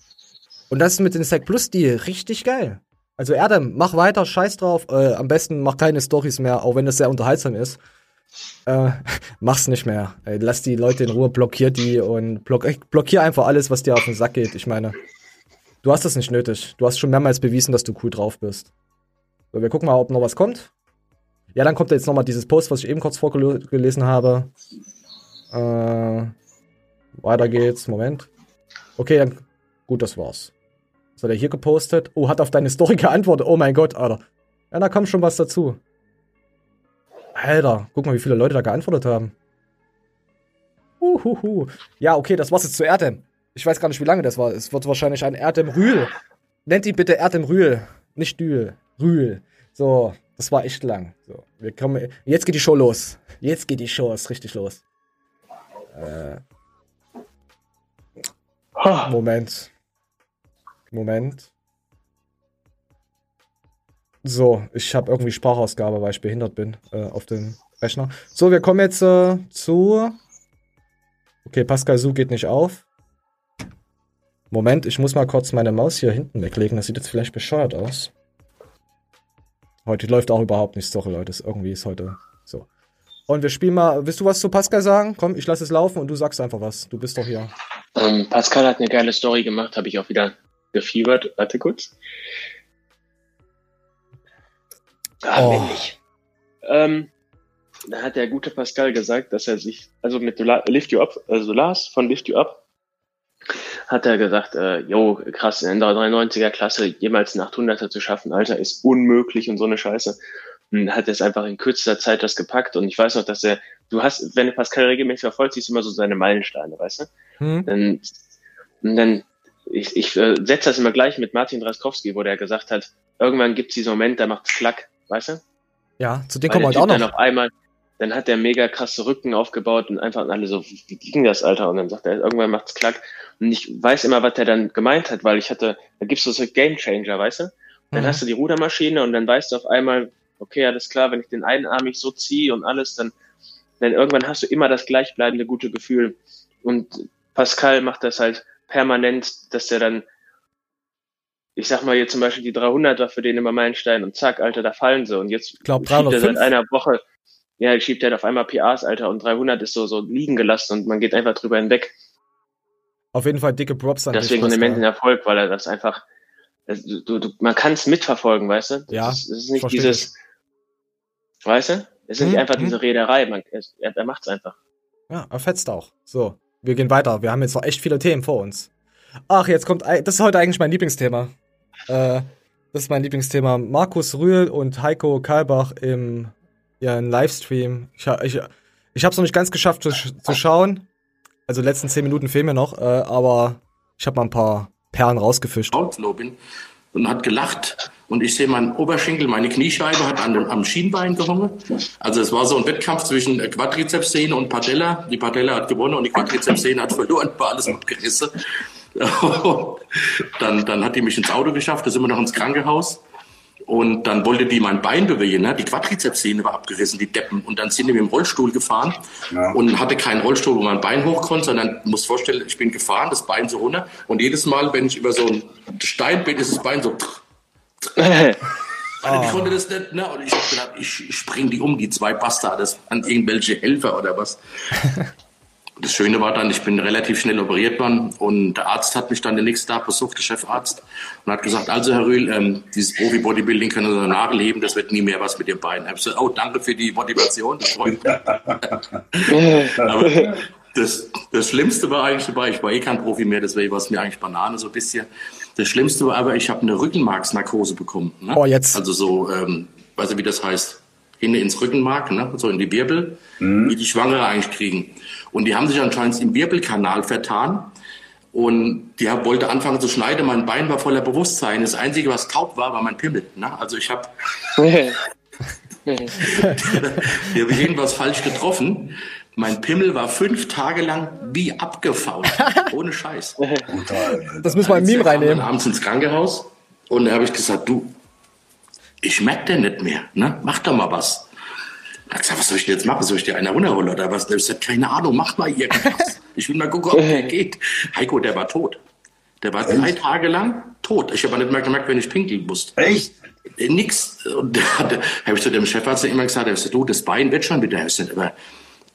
Und das ist mit den Sec Plus Deal richtig geil. Also Erdem, mach weiter, scheiß drauf, äh, am besten mach keine Stories mehr, auch wenn das sehr unterhaltsam ist. Äh, [laughs] mach's nicht mehr. Ey, lass die Leute in Ruhe, blockier die und block, blockier einfach alles, was dir auf den Sack geht. Ich meine, du hast das nicht nötig. Du hast schon mehrmals bewiesen, dass du cool drauf bist. So, wir gucken mal, ob noch was kommt. Ja, dann kommt jetzt nochmal dieses Post, was ich eben kurz vorgelesen habe. Äh, weiter geht's. Moment. Okay, dann. Gut, das war's. Was hat er hier gepostet? Oh, hat auf deine Story [laughs] geantwortet. Oh mein Gott, Alter. Ja, da kommt schon was dazu. Alter, guck mal, wie viele Leute da geantwortet haben. Uhuhu. Ja, okay, das war's jetzt zu Erdem. Ich weiß gar nicht, wie lange das war. Es wird wahrscheinlich ein Erdem Rühl. Nennt ihn bitte Erdem Rühl. Nicht Dühl. Rühl. So, das war echt lang. So, wir kommen. Jetzt geht die Show los. Jetzt geht die Show ist richtig los. Äh, Moment. Moment. So, ich habe irgendwie Sprachausgabe, weil ich behindert bin, äh, auf dem Rechner. So, wir kommen jetzt äh, zu. Okay, Pascal Su geht nicht auf. Moment, ich muss mal kurz meine Maus hier hinten weglegen. Das sieht jetzt vielleicht bescheuert aus. Heute läuft auch überhaupt nicht. Sorry, Leute. Irgendwie ist heute so. Und wir spielen mal. Willst du was zu Pascal sagen? Komm, ich lasse es laufen und du sagst einfach was. Du bist doch hier. Ähm, Pascal hat eine geile Story gemacht, habe ich auch wieder gefiebert. Warte kurz. Ah, Oh. männlich. Ähm, da hat der gute Pascal gesagt, dass er sich, also mit Lift You Up, also Lars von Lift You Up, hat er gesagt, äh, jo, krass, in der 93er Klasse jemals einen 800er zu schaffen, Alter, ist unmöglich und so eine Scheiße. Und hat es einfach in kürzester Zeit das gepackt und ich weiß noch, dass er, du hast, wenn du Pascal regelmäßig verfolgst, siehst du immer so seine Meilensteine, weißt du? Hm? Dann, und dann, ich, ich äh, setze das immer gleich mit Martin Draskowski, wo der gesagt hat, irgendwann gibt es diesen Moment, da macht's klack, weißt du? Ja, zu dem kommen wir auch noch. Dann auf einmal, dann hat der mega krasse Rücken aufgebaut und einfach alle so, wie ging das, Alter? Und dann sagt er, irgendwann macht's klack. Und ich weiß immer, was der dann gemeint hat, weil ich hatte, da gibt's so so Game Changer, weißt du? Dann Mhm. hast du die Rudermaschine und dann weißt du auf einmal, okay, alles klar, wenn ich den einarmig so ziehe und alles, dann, dann irgendwann hast du immer das gleichbleibende gute Gefühl. Und Pascal macht das halt permanent, dass der dann, ich sag mal jetzt zum Beispiel die 300er für den immer Meilenstein und zack, Alter, da fallen sie. Und jetzt Ich glaub, schiebt er 305. seit einer Woche, ja, schiebt er auf einmal PAs, Alter, und 300 ist so, so liegen gelassen und man geht einfach drüber hinweg. Auf jeden Fall dicke Props an Deswegen einen immensen Erfolg, weil er das einfach, das, du, du, man kann es mitverfolgen, weißt du? Ja, es ist nicht dieses, weißt du? Es ist nicht Hm, einfach hm. diese Rederei, man, es, er, er macht's einfach. Ja, er fetzt auch. So, wir gehen weiter. Wir haben jetzt noch echt viele Themen vor uns. Ach, jetzt kommt, das ist heute eigentlich mein Lieblingsthema. Äh, das ist mein Lieblingsthema. Markus Rühl und Heiko Kalbach im ihren Livestream. Ich, ich, ich habe es noch nicht ganz geschafft zu, zu schauen. Also letzten zehn Minuten fehlen mir noch, äh, aber ich habe mal ein paar Perlen rausgefischt. Outlaw bin und hat gelacht. Und ich sehe meinen Oberschenkel, meine Kniescheibe hat an dem, am Schienbein gehungen. Also es war so ein Wettkampf zwischen äh, Quadrizepssehne und Patella. Die Patella hat gewonnen und die Quadrizepssehne hat verloren, war alles abgerissen. [laughs] dann, dann hat die mich ins Auto geschafft, da sind wir noch ins Krankenhaus. Und dann wollte die mein Bein bewegen, ne? die Quadrizepssehne war abgerissen, die Deppen. Und dann sind die mit dem Rollstuhl gefahren und hatte keinen Rollstuhl, wo mein Bein hoch konnte, sondern muss vorstellen, ich bin gefahren, das Bein so runter. Und jedes Mal, wenn ich über so einen Stein bin, ist das Bein so. Also ich [laughs] konnte das nicht, ne? Und ich hab gedacht, ich, ich spring die um, die zwei Bastardes, an irgendwelche Helfer oder was. [laughs] Das Schöne war dann, ich bin relativ schnell operiert worden und der Arzt hat mich dann den nächsten Tag besucht, der Chefarzt, und hat gesagt, also Herr Rühl, ähm, dieses Profi-Bodybuilding können Sie nachleben, das wird nie mehr was mit dem Bein. Ich habe gesagt, oh, danke für die Motivation, das freut mich. [laughs] Aber das, das Schlimmste war eigentlich dabei, ich war eh kein Profi mehr, deswegen war es mir eigentlich Banane so ein bisschen. Das Schlimmste war aber, ich habe eine Rückenmarksnarkose bekommen. Ne? Oh, jetzt. Also so, ähm, weiß ich, wie das heißt, hinten ins Rückenmark, ne? so in die Wirbel, wie die Schwangere eigentlich kriegen. Und die haben sich anscheinend im Wirbelkanal vertan. Und die hab, wollte anfangen zu schneiden, mein Bein war voller Bewusstsein. Das Einzige, was taub war, war mein Pimmel. Ne? Also ich habe hier [laughs] habe ich irgendwas falsch getroffen. Mein Pimmel war fünf Tage lang wie abgefault. Ohne Scheiß. Das müssen wir im Meme reinnehmen. abends ins Krankenhaus und da habe ich gesagt, du, ich merke den nicht mehr, ne? Mach doch mal was. Er hat gesagt, was soll ich denn jetzt machen? Soll ich dir einer runterholen oder was? Da Ich gesagt, keine Ahnung, mach mal irgendwas. [laughs] Ich will mal gucken, ob der [laughs] geht. Heiko, der war tot. Der war drei Tage lang tot. Ich habe nicht mehr gemerkt, wenn ich pinkeln musste. Echt? Äh, Nix. Und da habe ich zu dem Chefarzt immer gesagt, er du, das Bein wird schon wieder. Er aber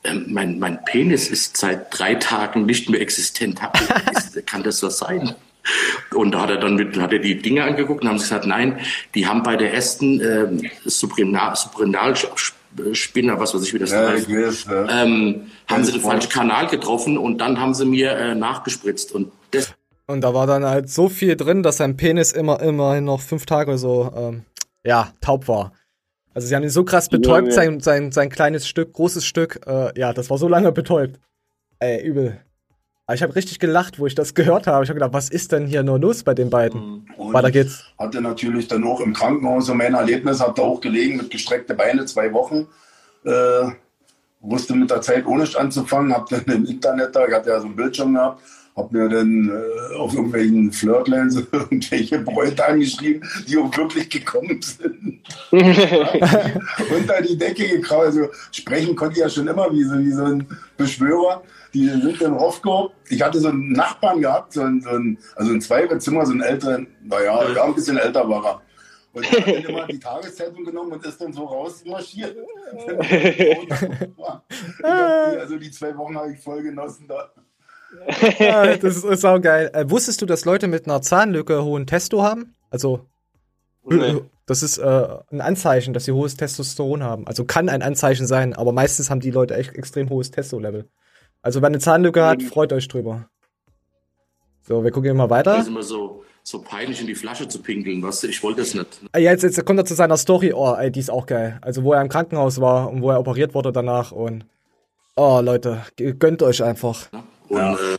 ähm, mein, mein Penis ist seit drei Tagen nicht mehr existent. [laughs] Kann das so sein? Und da hat er dann mit, hat er die Dinge angeguckt und haben sie gesagt, nein, die haben bei der ersten ähm, Suprinal, Suprinalspinner, was weiß ich, wie das Ja, heißt, ich weiß, ja. ähm, haben sie den falschen Kanal getroffen und dann haben sie mir äh, nachgespritzt. Und das Und da war dann halt so viel drin, dass sein Penis immer, immerhin noch fünf Tage so, ähm, ja, taub war. Also sie haben ihn so krass betäubt, Junge. sein, sein, sein kleines Stück, großes Stück, äh, ja, das war so lange betäubt. Ey, übel. Aber ich habe richtig gelacht, wo ich das gehört habe. Ich habe gedacht, was ist denn hier nur los bei den beiden? Und Weiter geht's. Hatte natürlich dann auch im Krankenhaus so mein Erlebnis, hab da auch gelegen mit gestreckte Beine, zwei Wochen. Äh, wusste mit der Zeit ohne anzufangen, hab dann im Internet da, ich hatte ja so einen Bildschirm gehabt, hab mir dann äh, auf irgendwelchen Flirtlines [laughs] irgendwelche Bräute angeschrieben, die auch wirklich gekommen sind. [laughs] unter die Decke gekraut. Also sprechen konnte ich ja schon immer wie so, wie so ein Beschwörer. Die sind dann raufgehoben. Ich hatte so einen Nachbarn gehabt, so ein, so ein, also ein Zweibettzimmer, so einen älteren, naja, ja, ein bisschen älter war er. Und er hat dann immer die [laughs] Tageszeitung genommen und ist dann so rausmarschiert. also die zwei Wochen habe ich voll genossen da. Ja, [laughs] das ist, ist auch geil. Äh, wusstest du, dass Leute mit einer Zahnlücke hohen Testo haben? Also, Nee. das ist äh, ein Anzeichen, dass sie hohes Testosteron haben. Also kann ein Anzeichen sein, aber meistens haben die Leute echt extrem hohes Testo-Level. Also wer eine Zahnlücke hat, Mhm. freut euch drüber. So, wir gucken immer weiter. ist immer so, so peinlich in die Flasche zu pinkeln, du, ich wollte das nicht. Ah, Ja, jetzt, jetzt kommt er zu seiner Story. Oh, ey, die ist auch geil. Also, wo er im Krankenhaus war und wo er operiert wurde danach und. Oh, Leute, gönnt euch einfach. Und äh,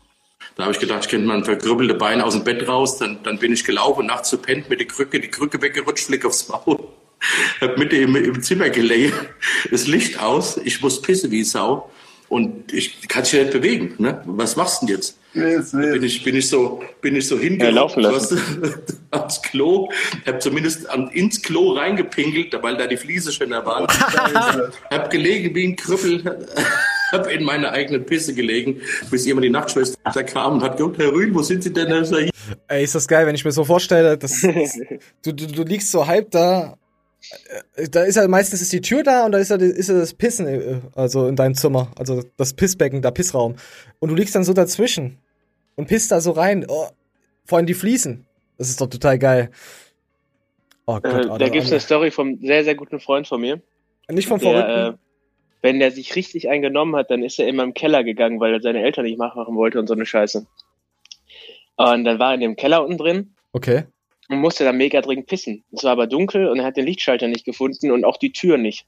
da habe ich gedacht, ich könnte mal ein verkrüppelte Bein aus dem Bett raus. Dann, dann bin ich gelaufen, nachts zu pennt mit der Krücke, die Krücke weggerutscht, Flick aufs Maul. [laughs] Hab Mitte im, im Zimmer gelegen, [laughs] das Licht aus, ich muss pissen wie Sau. Und ich kann mich ja nicht bewegen. Ne? Was machst du denn jetzt? Yes, Bin yes. ich, bin ich so, bin ich so Ja, hingelaufen, laufen lassen. weißt du, [laughs] ans Klo, hab zumindest an, ins Klo reingepinkelt, weil da die Fliese schon da war. hab gelegen wie ein Krüppel, hab in meiner eigenen Pisse gelegen, bis jemand die Nachtschwester kam und hat gesagt, Herr Rühl, wo sind Sie denn? Da ist hier. Ey, ist das geil, wenn ich mir so vorstelle, dass [laughs] du, du, du liegst so halb da. äh, Da ist ja meistens ist die Tür da und da ist ja, die- ist ja das Pissen, äh, also in deinem Zimmer, also das Pissbecken, der Pissraum. Und du liegst dann so dazwischen und pisst da so rein. Oh, vor allem die Fliesen. Das ist doch total geil. Oh Gott, Äh, Alter, da gibt's Alter. eine Story vom sehr, sehr guten Freund von mir. Nicht vom Der, äh, Verrückten. Wenn der sich richtig eingenommen hat, dann ist er immer im Keller gegangen, weil er seine Eltern nicht nachmachen wollte und so eine Scheiße. Und dann war er in dem Keller unten drin Okay. und musste dann mega dringend pissen. Es war aber dunkel und er hat den Lichtschalter nicht gefunden und auch die Tür nicht.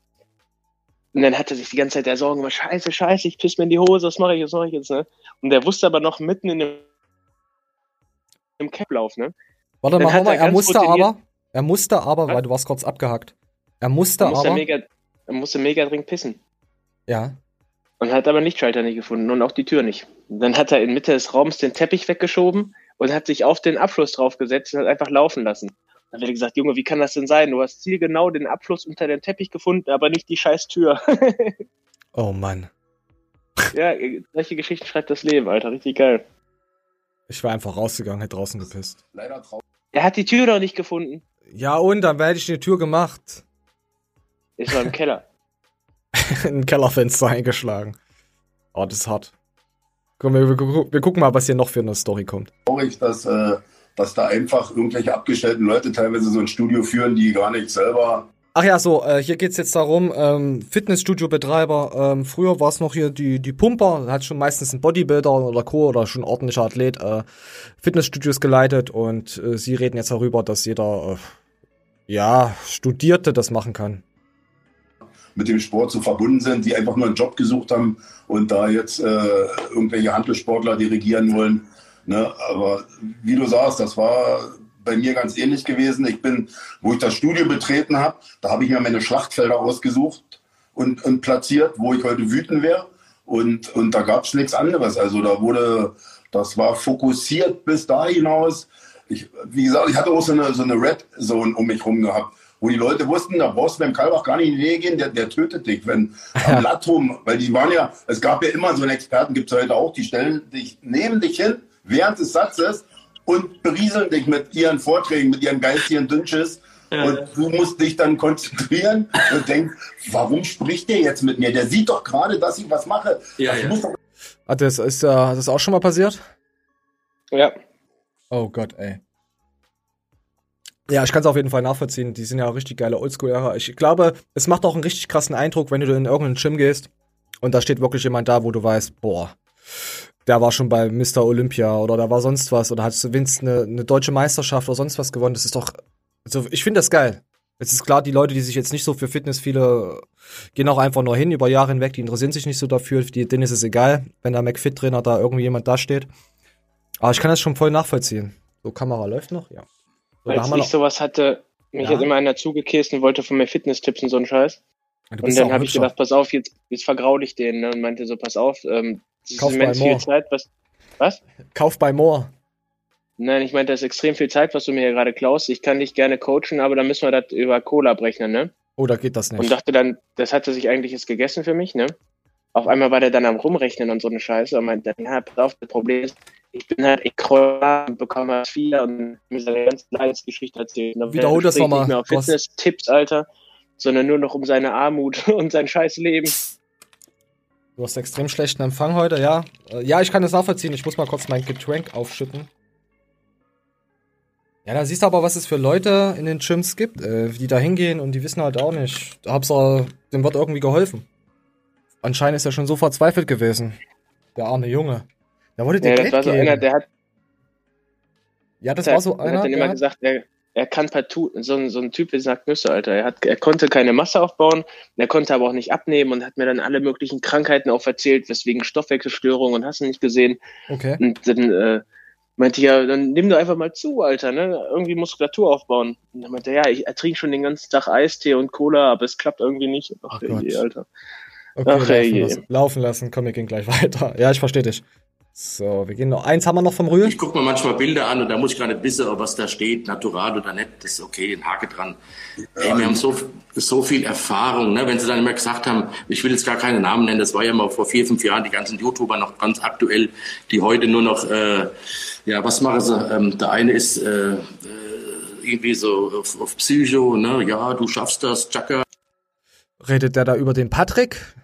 Und dann hat er sich die ganze Zeit der Sorgen gemacht, scheiße, scheiße, ich piss mir in die Hose, was mache ich jetzt, was mache ich jetzt, ne? Und der wusste aber noch mitten in dem, im Caplauf, ne? Warte mal, mal, er er musste aber, er musste aber, weil du warst kurz abgehackt. Er musste Er musste, aber, mega, er musste mega dringend pissen. Ja. Und hat aber den Lichtschalter nicht gefunden und auch die Tür nicht. Und dann hat er in Mitte des Raums den Teppich weggeschoben und hat sich auf den Abfluss draufgesetzt und hat einfach laufen lassen. Dann hat er gesagt, Junge, wie kann das denn sein? Du hast zielgenau den Abfluss unter dem Teppich gefunden, aber nicht die scheiß Tür. [laughs] Oh Mann. ja, solche Geschichten schreibt das Leben, Alter. Richtig geil. Ich war einfach rausgegangen, hätte draußen gepisst. Leider traurig. Er hat die Tür noch nicht gefunden. Ja, und dann hätte ich die Tür gemacht. Es war im Keller. [laughs] in ein Kellerfenster eingeschlagen. Oh, das ist hart. Komm, wir, wir, wir gucken mal, was hier noch für eine Story kommt. traurig, dass, äh, dass da einfach irgendwelche abgestellten Leute teilweise so ein Studio führen, die gar nicht selber. Ach ja, so, äh, hier geht's jetzt darum, ähm, Fitnessstudio-Betreiber, ähm, früher war es noch hier die, die Pumper, hat schon meistens ein Bodybuilder oder Co. oder schon ein ordentlicher Athlet äh, Fitnessstudios geleitet und äh, sie reden jetzt darüber, dass jeder, äh, ja, Studierte das machen kann. Mit dem Sport so verbunden sind, die einfach nur einen Job gesucht haben und da jetzt äh, irgendwelche Handelssportler dirigieren wollen. Ne? Aber wie du sagst, das war bei mir ganz ähnlich gewesen. Ich bin, wo ich das Studio betreten habe, da habe ich mir meine Schlachtfelder ausgesucht und, und platziert, wo ich heute wütend wäre. Und, und da gab es nichts anderes. Also da wurde, das war fokussiert bis da hinaus. Ich, wie gesagt, ich hatte auch so eine, so eine Red Zone um mich rum gehabt, wo die Leute wussten, da brauchst du beim Kalbach gar nicht in die Nähe gehen, der, der tötet dich. Wenn am Lattrum, weil die waren ja, es gab ja immer so einen Experten, gibt es heute auch, die stellen dich, nehmen dich hin während des Satzes und berieseln dich mit ihren Vorträgen, mit ihren geistigen Dünnschiss. Und du musst dich dann konzentrieren und denkst, warum spricht der jetzt mit mir? Der sieht doch gerade, dass ich was mache. Ja, das ja. muss doch Ah, das ist ja, das ist auch schon mal passiert? Ja. Oh Gott, ey. Ja, ich kann es auf jeden Fall nachvollziehen. Die sind ja richtig geile Oldschool-Ära. Ich glaube, es macht auch einen richtig krassen Eindruck, wenn du in irgendeinen Gym gehst und da steht wirklich jemand da, wo du weißt, boah, der war schon bei Mr. Olympia oder da war sonst was oder hat Vince eine, eine deutsche Meisterschaft oder sonst was gewonnen. Das ist doch, also ich finde das geil. Es ist klar, die Leute, die sich jetzt nicht so für Fitness, viele gehen auch einfach nur hin über Jahre hinweg, die interessieren sich nicht so dafür, denen ist es egal, wenn der McFit-Trainer da irgendwie jemand da steht. Aber ich kann das schon voll nachvollziehen. So, Kamera läuft noch, ja. Als ich sowas hatte, mich Ja. hat immer einer zugekäst und wollte von mir Fitness-Tipps und so einen Scheiß. Und bist dann habe ich gedacht, pass auf, jetzt, jetzt vergraul ich den. Ne? Und meinte so, pass auf, ähm, das ist Kauf immens bei viel. Zeit, was. Was? Kauf bei Moore. Nein, ich meinte, das ist extrem viel Zeit, was du mir hier gerade klaust. Ich kann dich gerne coachen, aber dann müssen wir das über Cola abrechnen, ne? Oh, da geht das Und nicht. dachte dann, das hatte sich eigentlich jetzt gegessen für mich, ne? Auf einmal war der dann am Rumrechnen und so eine Scheiße und meinte dann, ja, pass auf, das Problem ist, ich bin halt Ekrola und bekomme halt viel und mir seine ganze Leidensgeschichte erzählt. Und Wiederhol das spricht noch mal, Nicht mehr auf. Fitness-Tipps, Alter, sondern nur noch um seine Armut [laughs] und sein scheiß Leben. Du hast extrem schlechten Empfang heute, ja. Äh, Ja, ich kann das nachvollziehen. Ich muss mal kurz mein Getränk aufschütten. Ja, da siehst du aber, was es für Leute in den Gyms gibt, äh, die da hingehen und die wissen halt auch nicht. Hauptsache, dem wird irgendwie geholfen. Anscheinend ist er schon so verzweifelt gewesen. Der arme Junge. Der wollte dir Ja, das Geld war so geben. einer, der hat, ja, das der, war so der einer, hat dann der immer hat, gesagt, er, er kann partout, so ein, so ein Typ wie sagt Nüsse, Alter. Er, hat, er konnte keine Masse aufbauen, er konnte aber auch nicht abnehmen und hat mir dann alle möglichen Krankheiten auch erzählt, weswegen Stoffwechselstörungen und hast du nicht gesehen. okay. Und dann äh, meinte ich, ja, dann nimm doch einfach mal zu, Alter, ne? Irgendwie Muskulatur aufbauen. Und dann meinte er, ja, ich trinke schon den ganzen Tag Eistee und Cola, aber es klappt irgendwie nicht. Ach, Ach Gott. ey, Alter. Okay, Ach, laufen, ey. lassen. laufen lassen. Komm, wir gehen gleich [laughs] weiter. Ja, ich verstehe dich. So, wir gehen noch. Eins haben wir noch vom Rühl. Ich gucke mir manchmal Bilder an und da muss ich gar nicht wissen, ob was da steht, natural oder nicht. Das ist okay, ein Hake dran. Ey, wir haben so, so viel Erfahrung, ne? wenn sie dann immer gesagt haben, ich will jetzt gar keine Namen nennen, das war ja mal vor vier, fünf Jahren, die ganzen YouTuber noch ganz aktuell, die heute nur noch, äh, ja, was machen sie? Ähm, der eine ist äh, äh, irgendwie so auf, auf Psycho, ne? ja, du schaffst das, Chaka. Redet der da über den Patrick?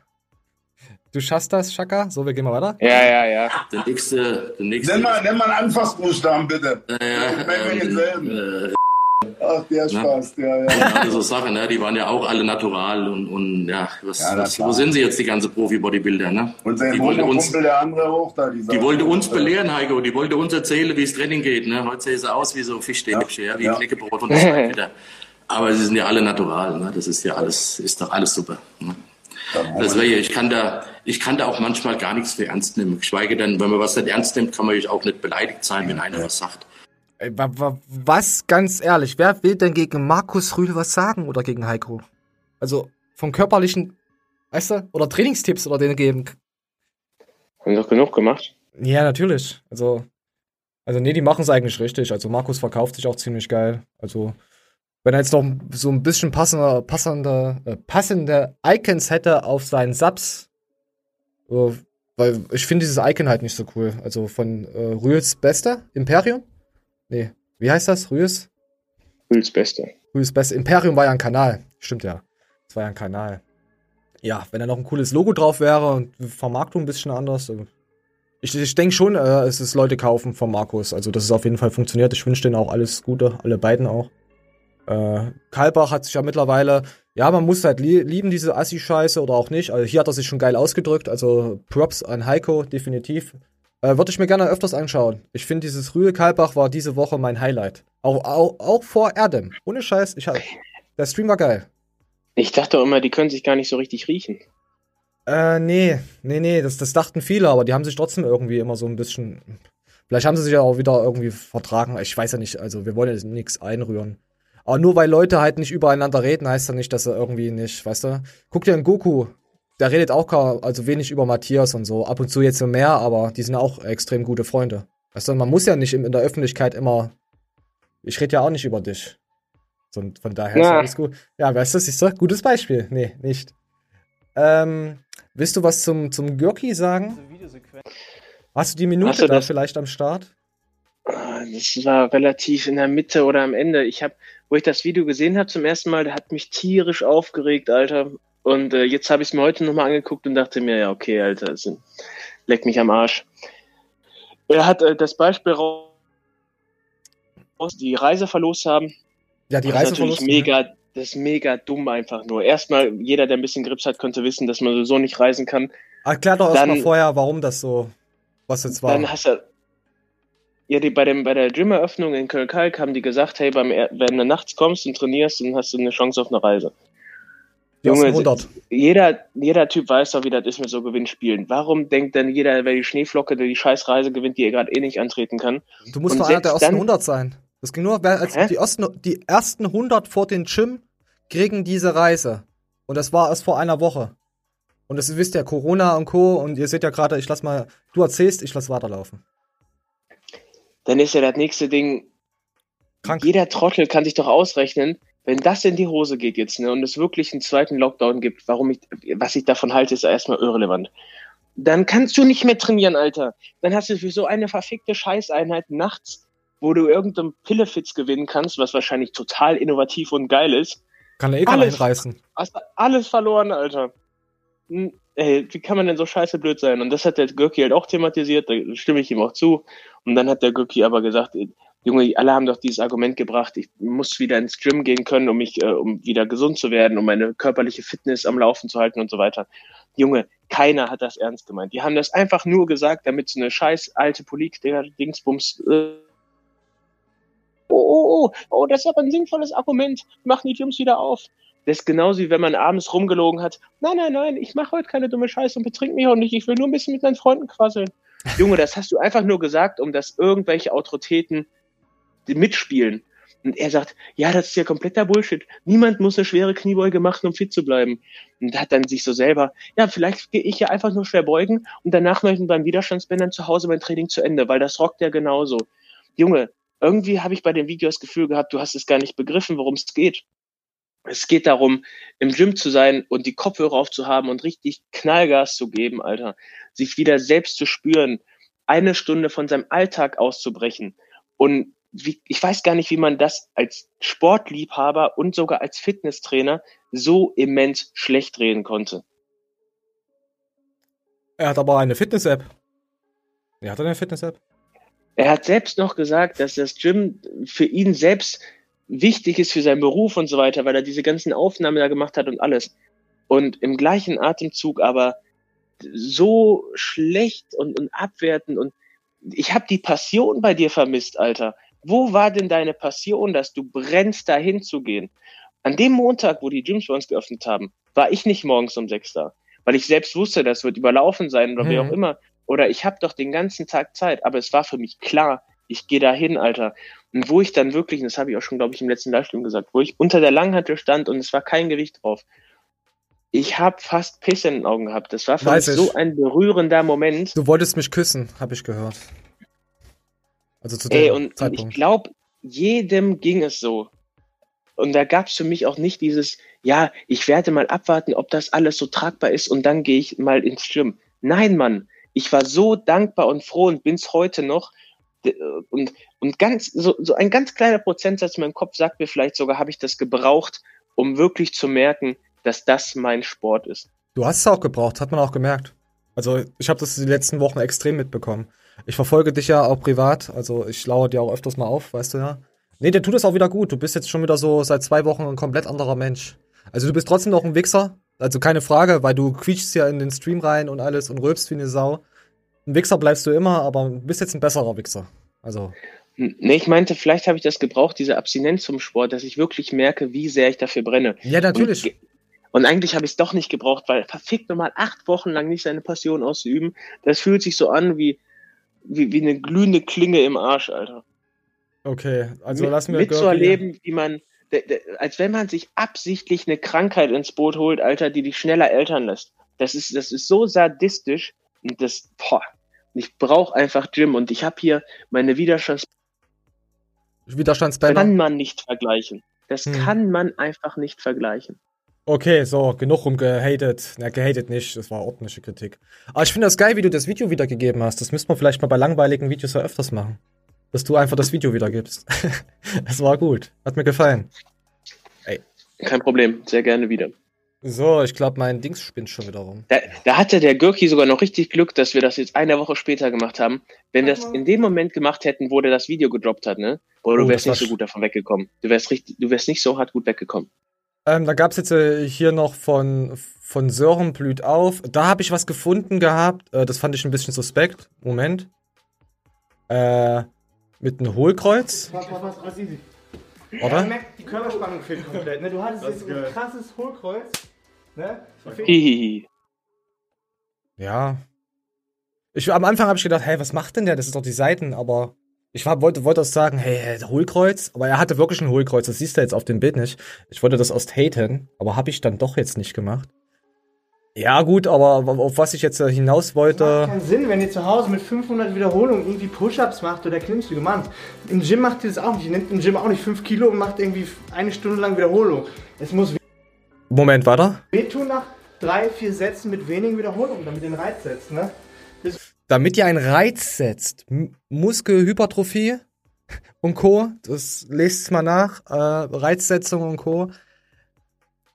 Du schaffst das, Shaka? So, wir gehen mal weiter. Ja, ja, ja. Der nächste, der nächste. Nenn mal, nenn mal einen Anfassbuchstaben, bitte. äh, Ich meine denselben. äh, Ach, der Spaß, der, ja. Ja, so Sachen, ne? die waren ja auch alle natural und, und ja, was, Ja, was, wo sind sie jetzt, die ganze Profi-Bodybuilder, ne? Und sein Die wollte uns, Kumpel, der andere hoch da. die wollte uns belehren, Heiko, die wollte uns erzählen, wie es Training geht, ne? Heute sehen sie aus wie so Fischstäbchen, ja, wie Ja. Knäckebrot und das halt wieder. Aber sie sind ja alle natural, ne? Das ist ja alles, ist doch alles super. Ne? Deswegen, ich kann da, ich kann da auch manchmal gar nichts für ernst nehmen. Geschweige denn, wenn man was nicht ernst nimmt, kann man ja auch nicht beleidigt sein, wenn einer was sagt. Was, ganz ehrlich, wer will denn gegen Markus Rühl was sagen oder gegen Heiko? Also vom körperlichen, weißt du, oder Trainingstipps oder denen geben. Haben doch genug gemacht. Ja, natürlich. Also, also nee, die machen es eigentlich richtig. Also Markus verkauft sich auch ziemlich geil. Also wenn er jetzt noch so ein bisschen passender, passender, äh, passende Icons hätte auf seinen Subs, äh, weil ich finde dieses Icon halt nicht so cool. Also von äh, Rühls Beste, Imperium? Nee, wie heißt das? Rühls? Rühls Beste. Rühls Beste. Imperium war ja ein Kanal. Stimmt ja. Das war ja ein Kanal. Ja, wenn da noch ein cooles Logo drauf wäre und Vermarktung ein bisschen anders. äh, Ich, ich denke schon, äh, es ist Leute kaufen von Markus. Also, dass es auf jeden Fall funktioniert. Ich wünsche denen auch alles Gute, alle beiden auch. Äh, Kalbach hat sich ja mittlerweile, ja, man muss halt lie lieben, diese Assi-Scheiße oder auch nicht. Also hier hat er sich schon geil ausgedrückt. Also Props an Heiko, definitiv. Äh, Würde ich mir gerne öfters anschauen. Ich finde, dieses Rühe Kalbach war diese Woche mein Highlight. Auch, auch, auch vor Erdem. Ohne Scheiß. Ich hab, der Stream war geil. Ich dachte auch immer, die können sich gar nicht so richtig riechen. Äh, nee, nee, nee, das, das dachten viele, aber die haben sich trotzdem irgendwie immer so ein bisschen. Vielleicht haben sie sich ja auch wieder irgendwie vertragen. Ich weiß ja nicht, also wir wollen jetzt nichts einrühren. Aber nur weil Leute halt nicht übereinander reden, heißt ja nicht, dass sie irgendwie nicht, weißt du? Guck dir einen Goku, der redet auch kaum, also wenig über Matthias und so. Ab und zu jetzt so mehr, aber die sind auch extrem gute Freunde. Weißt du, man muss ja nicht in, in der Öffentlichkeit immer. Ich rede ja auch nicht über dich. So, und von daher ist Ja. alles gut. Ja, weißt du, siehst du? Gutes Beispiel. Nee, nicht. Ähm, willst du was zum, zum Gürki sagen? Hast du die Minute du da das- vielleicht am Start? Ah, Das war relativ in der Mitte oder am Ende. Ich habe, wo ich das Video gesehen habe zum ersten Mal, der hat mich tierisch aufgeregt, Alter. Und äh, jetzt habe ich es mir heute nochmal angeguckt und dachte mir, ja, okay, Alter, sind, leck mich am Arsch. Er hat äh, das Beispiel raus die Reise verlost haben. Ja, die Das Reise ist natürlich verlost, mega, das ist mega dumm einfach nur. Erstmal, jeder, der ein bisschen Grips hat, könnte wissen, dass man so nicht reisen kann. Erklär doch erstmal vorher, warum das so, was jetzt war. Dann hast du. Ja, die, bei, dem, bei der Gym-Eröffnung in Köln-Kalk haben die gesagt, hey, beim, wenn du nachts kommst und trainierst, dann hast du eine Chance auf eine Reise. Junge, 100. Jeder, jeder Typ weiß doch, wie das ist mit so Gewinnspielen. Warum denkt denn jeder, wer die Schneeflocke, der die scheiß Reise gewinnt, die er gerade eh nicht antreten kann? Du musst und doch einer der ersten dann- 100 sein. Das ging nur, als Hä? die ersten, die ersten 100 vor den Gym kriegen diese Reise. Und das war erst vor einer Woche. Und das wisst ihr, Corona und Co. Und ihr seht ja gerade, ich lass mal, du erzählst, ich lass weiterlaufen. Dann ist ja das nächste Ding, Krank. jeder Trottel kann sich doch ausrechnen, wenn das in die Hose geht jetzt, ne, und es wirklich einen zweiten Lockdown gibt, warum ich, was ich davon halte, ist erstmal irrelevant. Dann kannst du nicht mehr trainieren, Alter. Dann hast du für so eine verfickte Scheißeinheit nachts, wo du irgendeinen Pillefitz gewinnen kannst, was wahrscheinlich total innovativ und geil ist, Kann ja eh Alles. hinreißen. hast du alles verloren, Alter. Ey, wie kann man denn so scheiße blöd sein? Und das hat der Gürki halt auch thematisiert, da stimme ich ihm auch zu. Und dann hat der Gürki aber gesagt, Junge, alle haben doch dieses Argument gebracht, ich muss wieder ins Gym gehen können, um mich, äh, um wieder gesund zu werden, um meine körperliche Fitness am Laufen zu halten und so weiter. Junge, keiner hat das ernst gemeint. Die haben das einfach nur gesagt, damit so eine scheiß alte Polit-Dingsbums äh, oh, oh, oh, oh, das ist aber ein sinnvolles Argument. Machen die Gyms wieder auf. Das ist genauso wie wenn man abends rumgelogen hat. Nein, nein, nein, ich mache heute keine dumme Scheiße und betrink mich auch nicht. Ich will nur ein bisschen mit meinen Freunden quasseln. [laughs] Junge, das hast du einfach nur gesagt, um dass irgendwelche Autoritäten mitspielen. Und er sagt, ja, das ist ja kompletter Bullshit. Niemand muss eine schwere Kniebeuge machen, um fit zu bleiben. Und hat dann sich so selber, ja, vielleicht gehe ich ja einfach nur schwer beugen und danach mache ich beim Widerstandsbändern zu Hause mein Training zu Ende, weil das rockt ja genauso. Junge, irgendwie habe ich bei den Videos das Gefühl gehabt, du hast es gar nicht begriffen, worum es geht. Es geht darum, im Gym zu sein und die Kopfhörer aufzuhaben und richtig Knallgas zu geben, Alter. Sich wieder selbst zu spüren, eine Stunde von seinem Alltag auszubrechen. Und wie, ich weiß gar nicht, wie man das als Sportliebhaber und sogar als Fitnesstrainer so immens schlecht reden konnte. Er hat aber eine Fitness-App. Er hat eine Fitness-App. Er hat selbst noch gesagt, dass das Gym für ihn selbst wichtig ist für seinen Beruf und so weiter, weil er diese ganzen Aufnahmen da gemacht hat und alles. Und im gleichen Atemzug aber so schlecht und, und abwertend und ich habe die Passion bei dir vermisst, Alter. Wo war denn deine Passion, dass du brennst, da hinzugehen? An dem Montag, wo die Gyms bei uns geöffnet haben, war ich nicht morgens um sechs da, weil ich selbst wusste, das wird überlaufen sein oder wie Mhm. auch immer. Oder ich habe doch den ganzen Tag Zeit, aber es war für mich klar, ich gehe da hin, Alter. Und wo ich dann wirklich, und das habe ich auch schon, glaube ich, im letzten Livestream gesagt, wo ich unter der Langhantel stand und es war kein Gewicht drauf. Ich habe fast Pisse in den Augen gehabt. Das war für Weiß mich ich. so ein berührender Moment. Du wolltest mich küssen, habe ich gehört. Also zu dem Ey, und, und ich Zeitpunkt. glaube, jedem ging es so. Und da gab es für mich auch nicht dieses, ja, ich werde mal abwarten, ob das alles so tragbar ist und dann gehe ich mal ins Gym. Nein, Mann, ich war so dankbar und froh und bin's heute noch. D- Und, und ganz, so, so ein ganz kleiner Prozentsatz in meinem Kopf sagt mir vielleicht sogar, habe ich das gebraucht, um wirklich zu merken, dass das mein Sport ist. Du hast es auch gebraucht, hat man auch gemerkt. Also ich habe das die letzten Wochen extrem mitbekommen. Ich verfolge dich ja auch privat, also ich lauere dir auch öfters mal auf, weißt du ja. Nee, der tut es auch wieder gut. Du bist jetzt schon wieder so seit zwei Wochen ein komplett anderer Mensch. Also du bist trotzdem noch ein Wichser, also keine Frage, weil du quietschst ja in den Stream rein und alles und rülpst wie eine Sau. Ein Wichser bleibst du immer, aber du bist jetzt ein besserer Wichser. Also, Nee, ich meinte, vielleicht habe ich das gebraucht, diese Abstinenz vom Sport, dass ich wirklich merke, wie sehr ich dafür brenne. ja, natürlich. Und, und eigentlich habe ich es doch nicht gebraucht, weil verfickt nochmal acht Wochen lang nicht seine Passion auszuüben, das fühlt sich so an wie, wie, wie eine glühende Klinge im Arsch, Alter. Okay, also Mit- lassen wir mitzuerleben, wie man, als wenn man sich absichtlich eine Krankheit ins Boot holt, Alter, die dich schneller eltern lässt. Das ist, das ist so sadistisch und das, boah, ich brauche einfach Gym und ich habe hier meine Widerstands Widerstandsbänder. kann man nicht vergleichen. Das Hm. kann man einfach nicht vergleichen. Okay, so, genug rumgehatet. Na, gehatet nicht, das war ordentliche Kritik. Aber ich finde das geil, wie du das Video wiedergegeben hast. Das müsste man vielleicht mal bei langweiligen Videos ja öfters machen. Dass du einfach das Video wiedergibst. [laughs] das war gut. Hat mir gefallen. Kein Problem, sehr gerne wieder. So, ich glaube, mein Dings spinnt schon wieder rum. Da, da hatte der Gürki sogar noch richtig Glück, dass wir das jetzt eine Woche später gemacht haben. Wenn das in dem Moment gemacht hätten, wo der das Video gedroppt hat, ne? Boah, du Oh, wärst nicht so gut davon weggekommen. Du wärst richtig, du wärst nicht so hart gut weggekommen. Ähm, da gab's jetzt äh, hier noch von, von Sören blüht auf. Da habe ich was gefunden gehabt. Äh, das fand ich ein bisschen suspekt. Moment. Äh, mit einem Hohlkreuz, Was, was, was, was easy. oder? Man merkt, die Körperspannung fehlt komplett. Ne? Du hattest jetzt ein krasses Hohlkreuz. Ne? Hihihi. Ja. Ich, am Anfang habe ich gedacht, hey, was macht denn der? Das ist doch die Seiten, aber ich war, wollte, wollte auch sagen, hey, hey, Hohlkreuz, aber er hatte wirklich ein Hohlkreuz, das siehst du jetzt auf dem Bild nicht. Ich wollte das erst haten, aber habe ich dann doch jetzt nicht gemacht. Ja, gut, aber auf was ich jetzt äh, hinaus Macht wollte. keinen Sinn, wenn ihr zu Hause mit 500 Wiederholungen irgendwie Push-Ups macht oder klimmzüge. Mann, im Gym macht ihr das auch nicht. Ihr nehmt im Gym auch nicht 5 Kilo und macht irgendwie eine Stunde lang Wiederholung. Es muss Moment, weiter. wehtun nach drei, vier Sätzen mit wenigen Wiederholungen, damit ihr den Reiz setzt. Ne? Damit ihr einen Reiz setzt, M Muskelhypertrophie und Co., das lest mal nach, äh, Reizsetzung und Co.,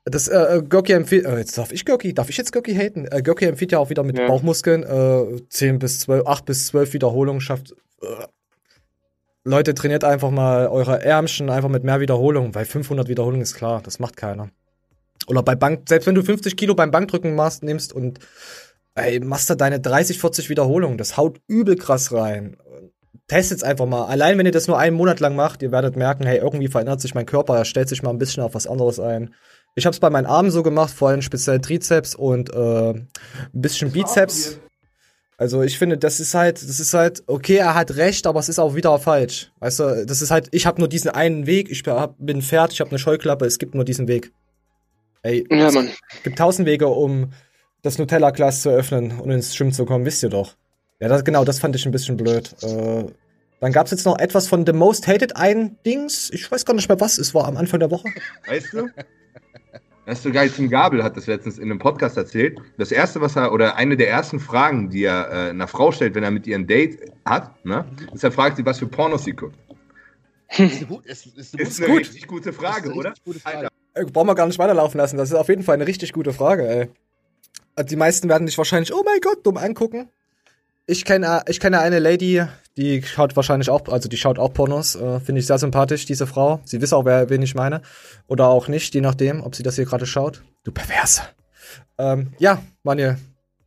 Das äh, Görki empfiehlt, äh, jetzt darf ich Görki, darf ich jetzt Görki haten? Äh, Görki empfiehlt ja auch wieder mit Ja. Bauchmuskeln, äh, 10 bis 12, 8 bis 12 Wiederholungen schafft. Äh. Leute, trainiert einfach mal eure Ärmchen einfach mit mehr Wiederholungen, weil 500 Wiederholungen ist klar, das macht keiner. Oder bei Bank, selbst wenn du 50 Kilo beim Bankdrücken machst, nimmst und ey, machst da deine 30, 40 Wiederholungen, das haut übel krass rein. Testet's einfach mal. Allein wenn ihr das nur einen Monat lang macht, ihr werdet merken, hey, irgendwie verändert sich mein Körper, er stellt sich mal ein bisschen auf was anderes ein. Ich habe es bei meinen Armen so gemacht, vor allem speziell Trizeps und äh, ein bisschen Bizeps. Also ich finde, das ist halt, das ist halt, okay, er hat recht, aber es ist auch wieder falsch. Weißt du, das ist halt, ich habe nur diesen einen Weg, ich hab, bin Pferd, ich habe eine Scheuklappe, es gibt nur diesen Weg. Ey, Ja, es Mann. gibt tausend Wege, um das Nutella-Glas zu öffnen und ins Schwimmen zu kommen, wisst ihr doch. Ja, das, genau, das fand ich ein bisschen blöd. Äh, dann gab's jetzt noch etwas von The Most Hated, ein Dings, ich weiß gar nicht mehr was, es war am Anfang der Woche. Weißt du? Das ist so geil. Tim Gabel hat das letztens in einem Podcast erzählt. Das erste, was er, oder eine der ersten Fragen, die er äh, einer Frau stellt, wenn er mit ihr ein Date hat, ne, ist, er fragt sie, was für Pornos sie guckt. Ist, eine gut, ist, ist, eine Ist gut. richtig gute Frage, ist eine oder? richtig gute Frage. Äh, brauchen wir gar nicht weiterlaufen lassen, das ist auf jeden Fall eine richtig gute Frage, ey. Äh, Die meisten werden dich wahrscheinlich, oh mein Gott, dumm angucken. Ich kenne ich kenne eine Lady, die schaut wahrscheinlich auch, also die schaut auch Pornos, äh, finde ich sehr sympathisch, diese Frau. Sie wissen auch, wer, wen ich meine. Oder auch nicht, je nachdem, ob sie das hier gerade schaut. Du Perverse. Ähm, ja, Manuel,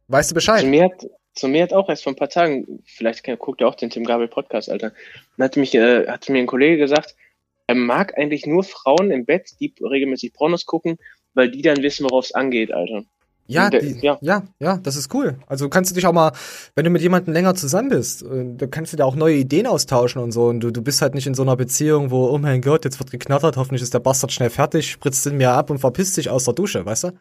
weißt du Zu Bescheid? mir, hat, zu mir hat auch erst vor ein paar Tagen, vielleicht guckt er auch den Tim Gabel Podcast, Alter, dann hat, mich, äh, hat mir ein Kollege gesagt, er mag eigentlich nur Frauen im Bett, die regelmäßig Pornos gucken, weil die dann wissen, worauf es angeht, Alter. Ja, die, ja. ja, ja, das ist cool. Also kannst du dich auch mal, wenn du mit jemandem länger zusammen bist, äh, da kannst du da auch neue Ideen austauschen und so. Und du, du bist halt nicht in so einer Beziehung, wo, oh mein Gott, jetzt wird geknattert, hoffentlich ist der Bastard schnell fertig, spritzt in mir ab und verpisst sich aus der Dusche, weißt du?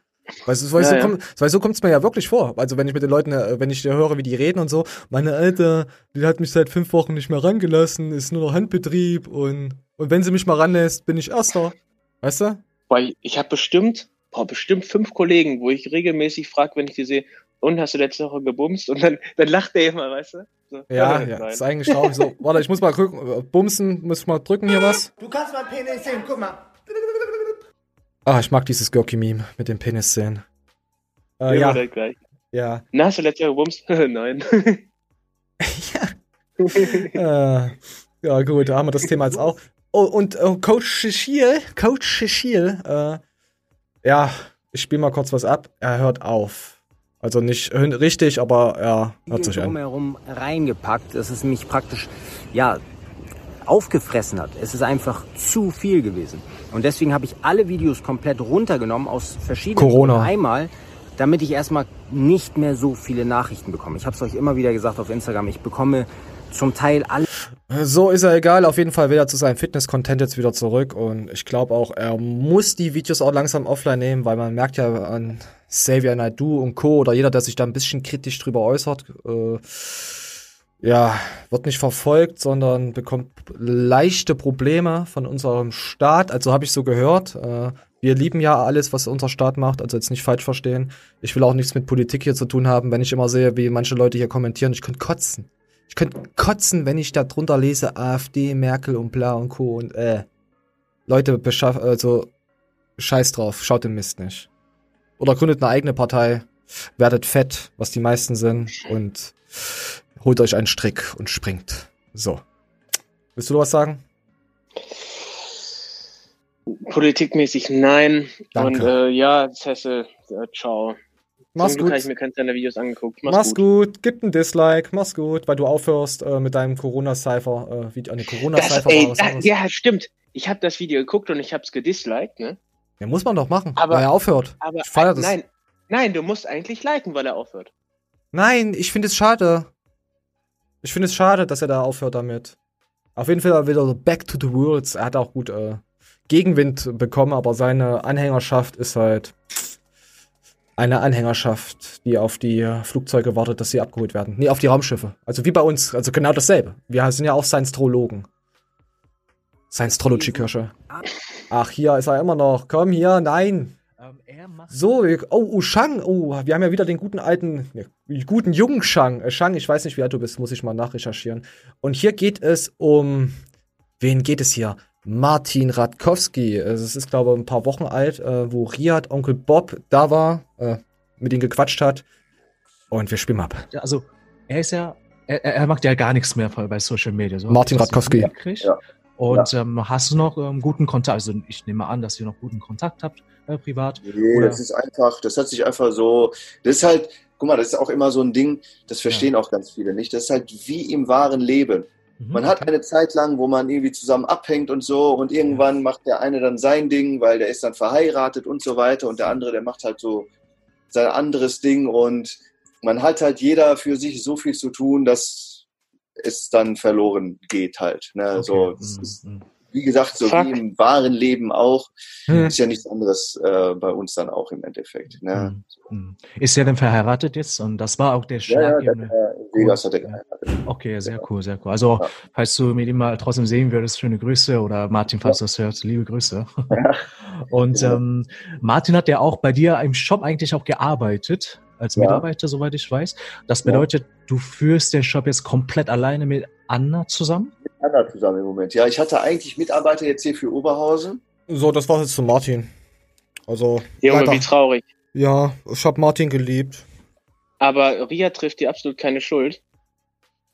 Weißt du, weil Ja, so, ja. komm, weil so kommt's mir ja wirklich vor. Also wenn ich mit den Leuten, äh, wenn ich höre, wie die reden und so, meine Alte, die hat mich seit fünf Wochen nicht mehr rangelassen, ist nur noch Handbetrieb und, und wenn sie mich mal ranlässt, bin ich Erster. Weißt du? Weil ich habe bestimmt, boah, bestimmt fünf Kollegen, wo ich regelmäßig frage, wenn ich die sehe, und hast du letzte Woche gebumst? Und dann, dann lacht der immer, weißt du? So, Ja, ja, nein. ist eigentlich traurig so. Warte, ich muss mal gucken, äh, bumsen, muss ich mal drücken hier was. Du kannst mal Penis sehen, guck mal. Ah, ich mag dieses Görki-Meme mit den Penis-Szenen. Äh, Immer ja, direkt gleich. ja. Na, hast du letzte Woche gebumst? [laughs] nein. [laughs] [laughs] Äh, ja, gut, da haben wir das Thema jetzt auch. Oh, und äh, Coach Schiel, Coach Schiel, äh, ja, ich spiele mal kurz was ab. Er hört auf. Also nicht richtig, aber er hört sich an. drumherum reingepackt, dass es mich praktisch, ja, aufgefressen hat. Es ist einfach zu viel gewesen. Und deswegen habe ich alle Videos komplett runtergenommen aus verschiedenen Corona. Gründen. Einmal, damit ich erstmal nicht mehr so viele Nachrichten bekomme. Ich habe es euch immer wieder gesagt auf Instagram. Ich bekomme zum Teil alle So ist er egal. Auf jeden Fall will er zu seinem Fitness-Content jetzt wieder zurück. Und ich glaube auch, er muss die Videos auch langsam offline nehmen, weil man merkt ja an Xavier Naidoo und Co. oder jeder, der sich da ein bisschen kritisch drüber äußert, äh, ja, wird nicht verfolgt, sondern bekommt leichte Probleme von unserem Staat. Also habe ich so gehört. Äh, wir lieben ja alles, was unser Staat macht, also jetzt nicht falsch verstehen. Ich will auch nichts mit Politik hier zu tun haben, wenn ich immer sehe, wie manche Leute hier kommentieren. Ich könnte kotzen. Ich könnte kotzen, wenn ich da drunter lese, AfD, Merkel und bla und Co. und äh. Leute, beschaff, also scheiß drauf, schaut den Mist nicht. Oder gründet eine eigene Partei, werdet fett, was die meisten sind, und holt euch einen Strick und springt. So. Willst du noch was sagen? Politikmäßig nein. Danke. Und äh, ja, Cecil, äh, ciao. Mach's gut. ich mir keins deiner Videos angeguckt. Mach's, Mach's gut. gut. gib ein Dislike, mach's gut, weil du aufhörst äh, mit deinem Corona-Cypher, äh, Video, eine Corona-Cypher ja, stimmt. Ich habe das Video geguckt und ich habe es gedisliked, ne? Ja, muss man doch machen, Aber- weil er aufhört. Aber ich feier das. nein, nein, du musst eigentlich liken, weil er aufhört. Nein, ich finde es schade. Ich finde es schade, dass er da aufhört damit. Auf jeden Fall wieder so back to the rules. Er hat auch gut äh, Gegenwind bekommen, aber seine Anhängerschaft ist halt eine Anhängerschaft, die auf die Flugzeuge wartet, dass sie abgeholt werden. Nee, auf die Raumschiffe. Also wie bei uns, also genau dasselbe. Wir sind ja auch Science-Trologen. Science-Trology-Kirsche. Ach, hier ist er immer noch. Komm hier, nein. So, oh, oh, Shang, oh, wir haben ja wieder den guten alten, ne, guten jungen Shang. Äh, Shang, ich weiß nicht, wie alt du bist, muss ich mal nachrecherchieren. Und hier geht es um, wen geht es hier? Martin Radkowski. Also, Es ist, glaube ich, ein paar Wochen alt, äh, wo Riyad, Onkel Bob da war, äh, mit ihm gequatscht hat. Und wir spielen ab. Ja, also, er ist ja, er, er macht ja gar nichts mehr bei Social Media. So, Martin Radkowski. mitgekriegt. Ja. Und Ähm, hast du noch ähm, guten Kontakt? Also ich nehme an, dass ihr noch guten Kontakt habt, äh, privat. Nee, Oder- das ist einfach, das hat sich einfach so, das ist halt, guck mal, das ist auch immer so ein Ding, das verstehen auch ganz viele nicht. Das ist halt wie im wahren Leben. Mhm. Man hat eine Zeit lang, wo man irgendwie zusammen abhängt und so und irgendwann macht der eine dann sein Ding, weil der ist dann verheiratet und so weiter und der andere, der macht halt so sein anderes Ding und man hat halt jeder für sich so viel zu tun, dass es dann verloren geht halt. Ne? So, es ist, wie gesagt, so Fuck. wie im wahren Leben auch, Hm. ist ja nichts anderes äh, bei uns dann auch im Endeffekt. Ne? Hm. Ist er denn verheiratet jetzt? Und das war auch der Ja, ja, Schlag. der, äh, Vegas hat er geheiratet. Okay, sehr cool, sehr cool. Also, falls du mit ihm mal trotzdem sehen würdest, schöne Grüße oder Martin, falls du das hörst, liebe Grüße. [laughs] Und ähm, Martin hat ja auch bei dir im Shop eigentlich auch gearbeitet, als Ja. Mitarbeiter, soweit ich weiß. Das bedeutet, du führst den Shop jetzt komplett alleine mit Anna zusammen? Mit Anna zusammen im Moment. Ja, ich hatte eigentlich Mitarbeiter jetzt hier für Oberhausen. So, das war's jetzt zu Martin. Also, Junge, weiter. wie traurig. Ja, ich hab Martin geliebt. Aber Ria trifft dir absolut keine Schuld.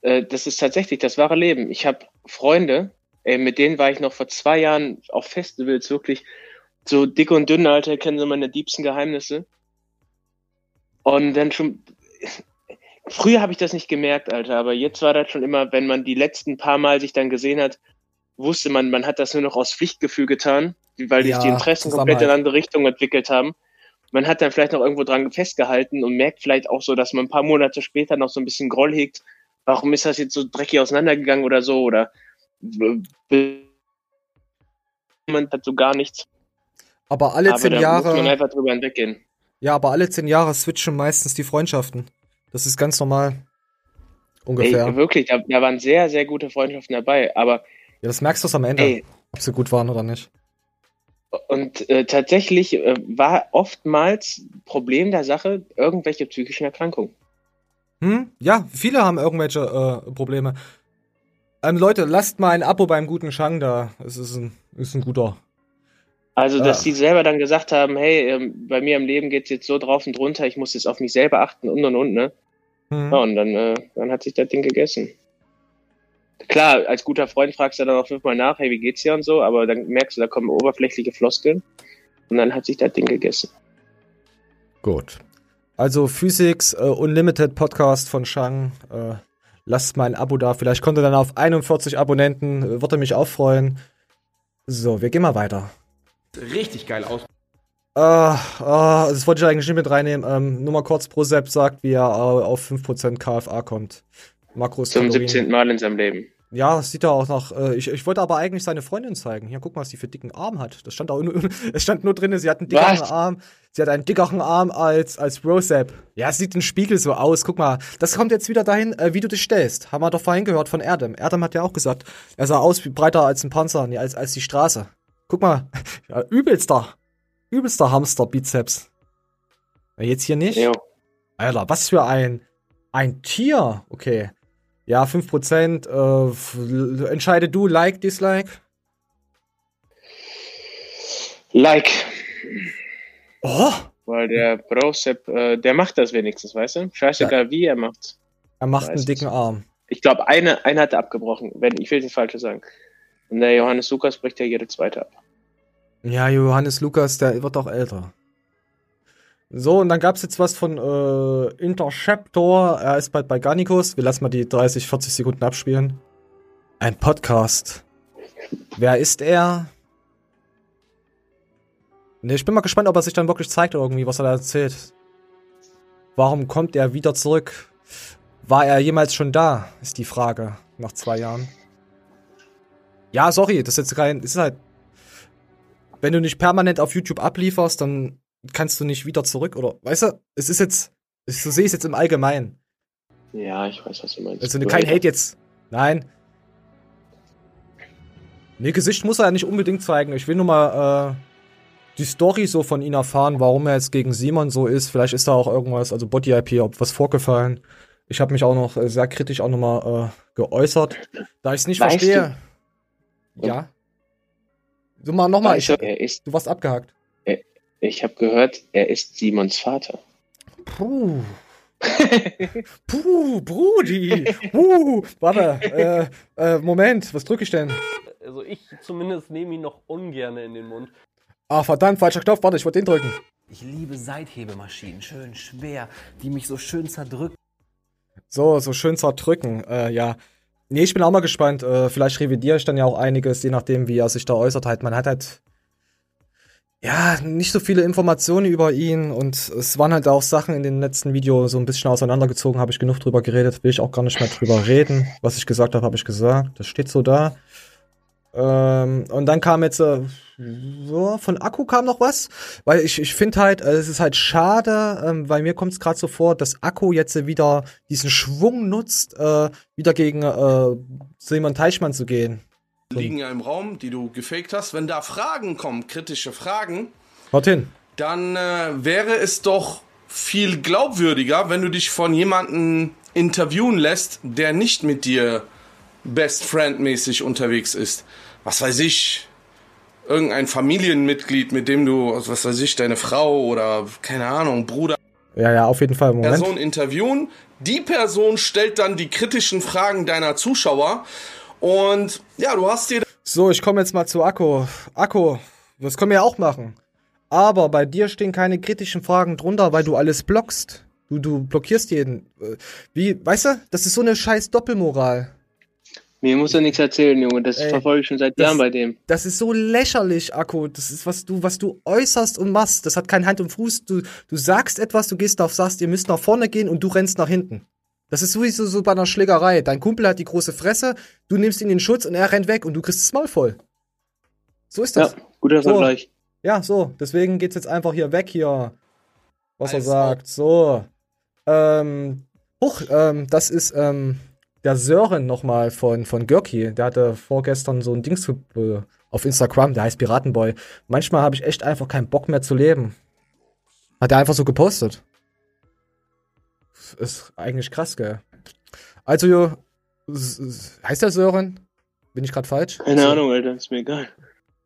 Äh, das ist tatsächlich das wahre Leben. Ich habe Freunde, ey, mit denen war ich noch vor zwei Jahren auf Festivals wirklich so dick und dünn, Alter, kennen sie meine diebsten Geheimnisse. Und dann schon. Früher habe ich das nicht gemerkt, Alter, aber jetzt war das schon immer, wenn man die letzten paar Mal sich dann gesehen hat, wusste man, man hat das nur noch aus Pflichtgefühl getan, weil sich Ja, die Interessen komplett in andere Richtung entwickelt haben. Man hat dann vielleicht noch irgendwo dran festgehalten und merkt vielleicht auch so, dass man ein paar Monate später noch so ein bisschen Groll hegt. Warum ist das jetzt so dreckig auseinandergegangen oder so? Oder man hat so gar nichts. Aber alle Aber zehn da muss man Jahre. einfach drüber hinweggehen. Ja, aber alle zehn Jahre switchen meistens die Freundschaften. Das ist ganz normal. Ungefähr. Ey, wirklich, da, da waren sehr, sehr gute Freundschaften dabei. Aber ja, das merkst du am Ende, Ey. ob sie gut waren oder nicht. Und äh, tatsächlich äh, war oftmals Problem der Sache irgendwelche psychischen Erkrankungen. Hm? Ja, viele haben irgendwelche äh, Probleme. Ähm, Leute, lasst mal ein Abo beim guten Shang da. Es ist ein, ist ein guter. Also, dass Ah. sie selber dann gesagt haben, hey, ähm, bei mir im Leben geht's jetzt so drauf und drunter, ich muss jetzt auf mich selber achten und und und, ne? Hm. Ja, und dann, äh, dann hat sich das Ding gegessen. Klar, als guter Freund fragst du dann auch fünfmal nach, hey, wie geht's dir und so, aber dann merkst du, da kommen oberflächliche Floskeln und dann hat sich das Ding gegessen. Gut. Also Physics äh, Unlimited Podcast von Shang. Äh, lasst mal ein Abo da. Vielleicht kommt er dann auf 41 Abonnenten. Äh, Würde mich auch freuen. So, wir gehen mal weiter. Richtig geil aus. Ah, ah, das wollte ich eigentlich nicht mit reinnehmen. Ähm, nur mal kurz, Prosep sagt, wie er äh, auf 5% KFA kommt. Makros Zum Kalorien. 17. Mal in seinem Leben. Ja, das sieht er auch noch. Äh, ich, ich wollte aber eigentlich seine Freundin zeigen. Hier, guck mal, was die für dicken Arm hat. Das stand auch nur, [laughs] es stand nur drin, sie hat einen dickeren Was? Arm. Sie hat einen dickeren Arm als, als Rosep. Ja, es sieht im Spiegel so aus. Guck mal, das kommt jetzt wieder dahin, äh, wie du dich stellst. Haben wir doch vorhin gehört von Erdem. Erdem hat ja auch gesagt, er sah aus wie breiter als ein Panzer, nee, als, als die Straße. Guck mal, [laughs] ja, übelster. Übelster Hamster-Bizeps. Ja, Jetzt hier nicht? Jo. Alter, was für ein, ein Tier. Okay. Ja, 5%. Äh, entscheide du, Like, Dislike. Like. Oh, Weil der Brosep, äh, der macht das wenigstens, weißt du? Scheißegal wie, er macht's. Er macht einen dicken Arm. Ich glaube, eine, eine hat er abgebrochen, wenn ich will das Falsche sagen. Und der Johannes Lukas bricht ja jede zweite ab. Ja, Johannes Lukas, der wird auch älter. So, und dann gab's jetzt was von äh, Interceptor. Er ist bald bei Garnicus. Wir lassen mal die 30, 40 Sekunden abspielen. Ein Podcast. Wer ist er? Ne, ich bin mal gespannt, ob er sich dann wirklich zeigt irgendwie, was er da erzählt. Warum kommt er wieder zurück? War er jemals schon da? Ist die Frage. Nach zwei Jahren. Ja, sorry, das ist jetzt kein. Ist halt. Wenn du nicht permanent auf YouTube ablieferst, dann kannst du nicht wieder zurück, oder? Weißt du, es ist jetzt. So sehe ich es jetzt im Allgemeinen. Ja, ich weiß, was du meinst. Also Du kein. Hate jetzt. Nein. Nee, Gesicht muss er ja nicht unbedingt zeigen. Ich will nur mal äh, die Story so von ihm erfahren, warum er jetzt gegen Simon so ist. Vielleicht ist da auch irgendwas, also Body IP, ob was vorgefallen. Ich habe mich auch noch äh, sehr kritisch auch nochmal äh, geäußert, da ich es nicht Weißt verstehe. Ja. Du mal nochmal, er ist, du warst abgehakt. er, ich habe gehört, er ist Simons Vater. Puh. [laughs] Puh, Brudi. Puh. Warte, äh, äh, Moment, was drücke ich denn? Also ich zumindest nehme ihn noch ungern in den Mund. Ah, verdammt, falscher Knopf. Warte, ich wollte den drücken. Ich liebe Seithebemaschinen, schön schwer, die mich so schön zerdrücken. So, so schön zerdrücken, äh, ja. Nee, ich bin auch mal gespannt. Äh, vielleicht revidiere ich dann ja auch einiges, je nachdem, wie er sich da äußert. Halt, man hat halt, ja, nicht so viele Informationen über ihn und es waren halt auch Sachen in dem letzten Video so ein bisschen auseinandergezogen, habe ich genug drüber geredet, will ich auch gar nicht mehr drüber reden. Was ich gesagt habe, habe ich gesagt. Das steht so da. Ähm, und dann kam jetzt, äh, so, von Akku kam noch was, weil ich, ich finde halt, äh, es ist halt schade, ähm, weil mir kommt es gerade so vor, dass Akku jetzt wieder diesen Schwung nutzt, äh, wieder gegen äh, Simon Teichmann zu gehen. liegen ja im Raum, die du gefaked hast. Wenn da Fragen kommen, kritische Fragen, Haut hin. dann äh, wäre es doch viel glaubwürdiger, wenn du dich von jemandem interviewen lässt, der nicht mit dir Best Friend mäßig unterwegs ist. Was weiß ich, irgendein Familienmitglied, mit dem du, was weiß ich, deine Frau oder keine Ahnung, Bruder, Ja, ja, auf jeden Fall. Moment. Person interviewen. Die Person stellt dann die kritischen Fragen deiner Zuschauer und ja, du hast dir So, ich komme jetzt mal zu Akku. Akku, das können wir ja auch machen. Aber bei dir stehen keine kritischen Fragen drunter, weil du alles blockst. Du, du blockierst jeden. Äh, Wie, weißt du, das ist so eine scheiß Doppelmoral. Mir muss er nichts erzählen, Junge. Das Ey, verfolge ich schon seit das- Jahren bei dem. Das ist so lächerlich, Akku. Das ist, was du, was du äußerst und machst. Das hat kein Hand und Fuß. Du, du sagst etwas, du gehst auf, sagst, ihr müsst nach vorne gehen und du rennst nach hinten. Das ist sowieso so bei einer Schlägerei. Dein Kumpel hat die große Fresse, du nimmst ihn in den Schutz und er rennt weg und du kriegst das Maul voll. So ist das. Ja, guter so. Vergleich. Ja, so. Deswegen geht's jetzt einfach hier weg hier. Was er sagt. So. Ähm, huch, ähm, das ist, ähm, der Sören nochmal von, von Görki. Der hatte vorgestern so ein Dings äh, auf Instagram, der heißt Piratenboy. Manchmal habe ich echt einfach keinen Bock mehr zu leben. Hat er einfach so gepostet. Ist eigentlich krass, gell? Also, jo, heißt der Sören? Bin ich gerade falsch? Keine So. Ahnung, Alter. Ist mir egal.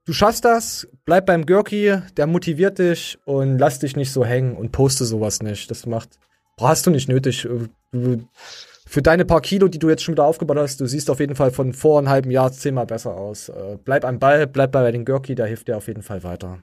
Du schaffst das, bleib beim Görki, der motiviert dich und lass dich nicht so hängen und poste sowas nicht. Das macht, hast du nicht nötig. Du, für deine paar Kilo, die du jetzt schon wieder aufgebaut hast, du siehst auf jeden Fall von vor einem halben Jahr zehnmal besser aus. Äh, bleib am Ball, bleib bei den Görki, der hilft dir auf jeden Fall weiter.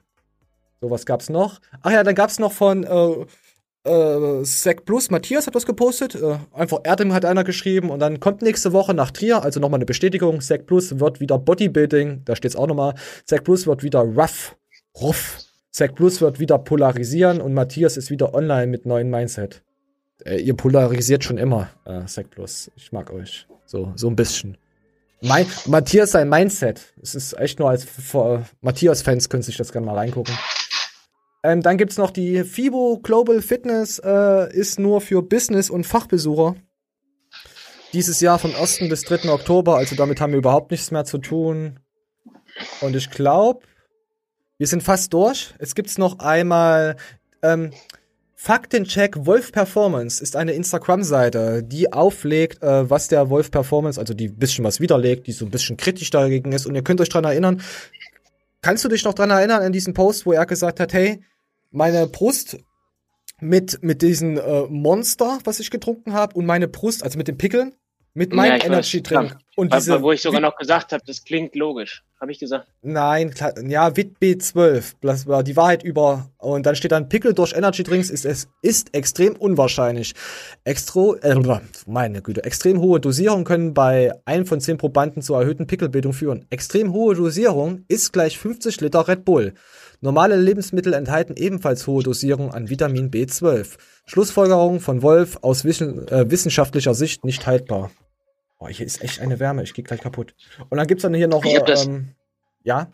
So, was gab's noch? Ach ja, dann gab's noch von äh, äh, Sec Plus, Matthias hat was gepostet. Äh, einfach Erdem hat einer geschrieben und dann kommt nächste Woche nach Trier, also nochmal eine Bestätigung. Sec Plus wird wieder Bodybuilding, da steht's auch nochmal. Sec Plus wird wieder rough, rough. Sec Plus wird wieder polarisieren und Matthias ist wieder online mit neuen Mindset. Äh, ihr polarisiert schon immer, äh, Sec Plus. Ich mag euch. So, so ein bisschen. Mein, Matthias sein Mindset. Es ist echt nur als Matthias-Fans können sich das gerne mal reingucken. Ähm, dann gibt's noch die FIBO Global Fitness, äh, ist nur für Business- und Fachbesucher. Dieses Jahr vom 1. bis 3. Oktober, also damit haben wir überhaupt nichts mehr zu tun. Und ich glaube, wir sind fast durch. Es gibt's noch einmal ähm, Faktencheck Wolf Performance ist eine Instagram-Seite, die auflegt, äh, was der Wolf Performance, also die ein bisschen was widerlegt, die so ein bisschen kritisch dagegen ist. Und ihr könnt euch dran erinnern, Kannst du dich noch dran erinnern an diesen Post, wo er gesagt hat, hey, meine Brust mit, mit diesem äh, Monster, was ich getrunken habe, und meine Brust, also mit den Pickeln, mit meinem Ja, ich Und Wo- diese, wo ich sogar noch gesagt habe, das klingt logisch. Habe ich gesagt. Nein, ja, Vit B12. Das war die Wahrheit über. Und dann steht dann Pickel durch Energy Drinks ist es ist extrem unwahrscheinlich. Extro, äh, meine Güte, extrem hohe Dosierungen können bei einem von zehn Probanden zur erhöhten Pickelbildung führen. Extrem hohe Dosierung ist gleich 50 Liter Red Bull. Normale Lebensmittel enthalten ebenfalls hohe Dosierungen an Vitamin B12. Schlussfolgerung von Wolf aus äh, wissenschaftlicher Sicht nicht haltbar. Boah, hier ist echt eine Wärme, ich gehe gleich kaputt. Und dann gibt's dann hier noch, Ich das- ähm, ja,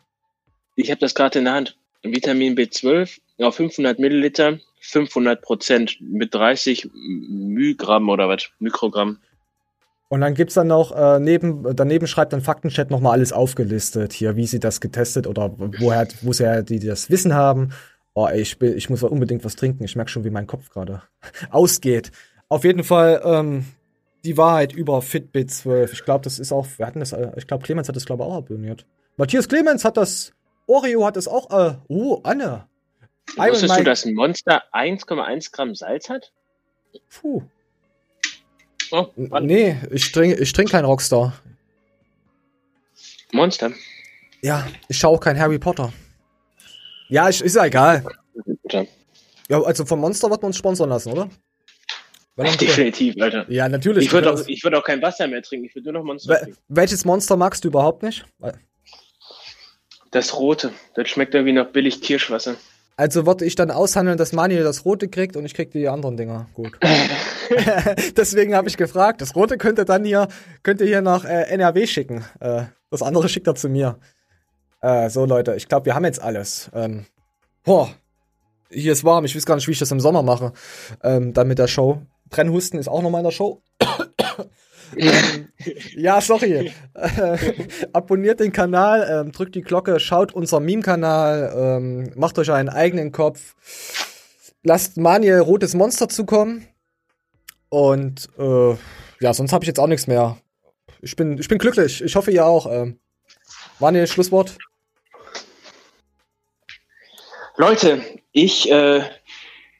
Ich habe das gerade in der Hand. Vitamin B12 auf 500 Milliliter, 500 Prozent mit 30 Mygramm oder was? Mikrogramm. Und dann gibt's dann noch, äh, neben, daneben schreibt dann Faktenchat nochmal alles aufgelistet, hier, wie sie das getestet oder woher, woher die das Wissen haben. Oh, ey, ich, bin, ich muss unbedingt was trinken. Ich merke schon, wie mein Kopf gerade [laughs] ausgeht. Auf jeden Fall, ähm, die Wahrheit über Fitbit 12. Ich glaube, das ist auch, wir hatten das, äh, ich glaube, Clemens hat das, glaube ich, auch abonniert. Matthias Clemens hat das, Oreo hat das auch, äh, oh, Anne. Wusstest du, dass ein Monster 1,1 Gramm Salz hat? Puh. Oh, Nee, ich trinke ich trink keinen Rockstar. Monster. Ja, ich schaue auch kein Harry Potter. Ja, ich, ist ja egal. Ja, also vom Monster wird man uns sponsern lassen, oder? Weil dann- Definitiv, Alter. Ja, natürlich. Ich würde auch, ich würd auch kein Wasser mehr trinken. Ich würde nur noch Monster trinken. welches Monster magst du überhaupt nicht? Das rote. Das schmeckt irgendwie nach billig Kirschwasser. Also würde ich dann aushandeln, dass Manuel das rote kriegt und ich krieg die anderen Dinger. Gut. [laughs] [laughs] Deswegen habe ich gefragt. Das rote könnte dann hier, könnte hier nach äh, NRW schicken. Äh, das andere schickt er zu mir. Äh, so, Leute, ich glaube, wir haben jetzt alles. Ähm, boah, hier ist warm. Ich weiß gar nicht, wie ich das im Sommer mache. Ähm, dann mit der Show. Brennhusten ist auch nochmal in der Show. ähm, ja, sorry. Äh, abonniert den Kanal, ähm, drückt die Glocke, schaut unser Meme-Kanal, ähm, macht euch einen eigenen Kopf. Lasst Maniel rotes Monster zukommen. Und äh, ja, sonst habe ich jetzt auch nichts mehr. Ich bin, ich bin glücklich. Ich hoffe, ihr auch. Ähm, Maniel, Schlusswort. Leute, ich äh,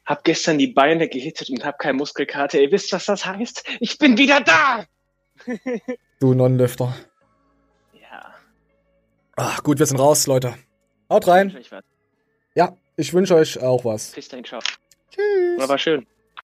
habe gestern die Beine gehittet und habe keine Muskelkater. Ihr wisst, was das heißt? Ich bin wieder da! [laughs] Du Non-Lifter. Ja. Ach, gut, wir sind raus, Leute. Haut rein. Ich. Ja, ich wünsche euch auch was. Bis dahin, ciao. Tschüss. War schön.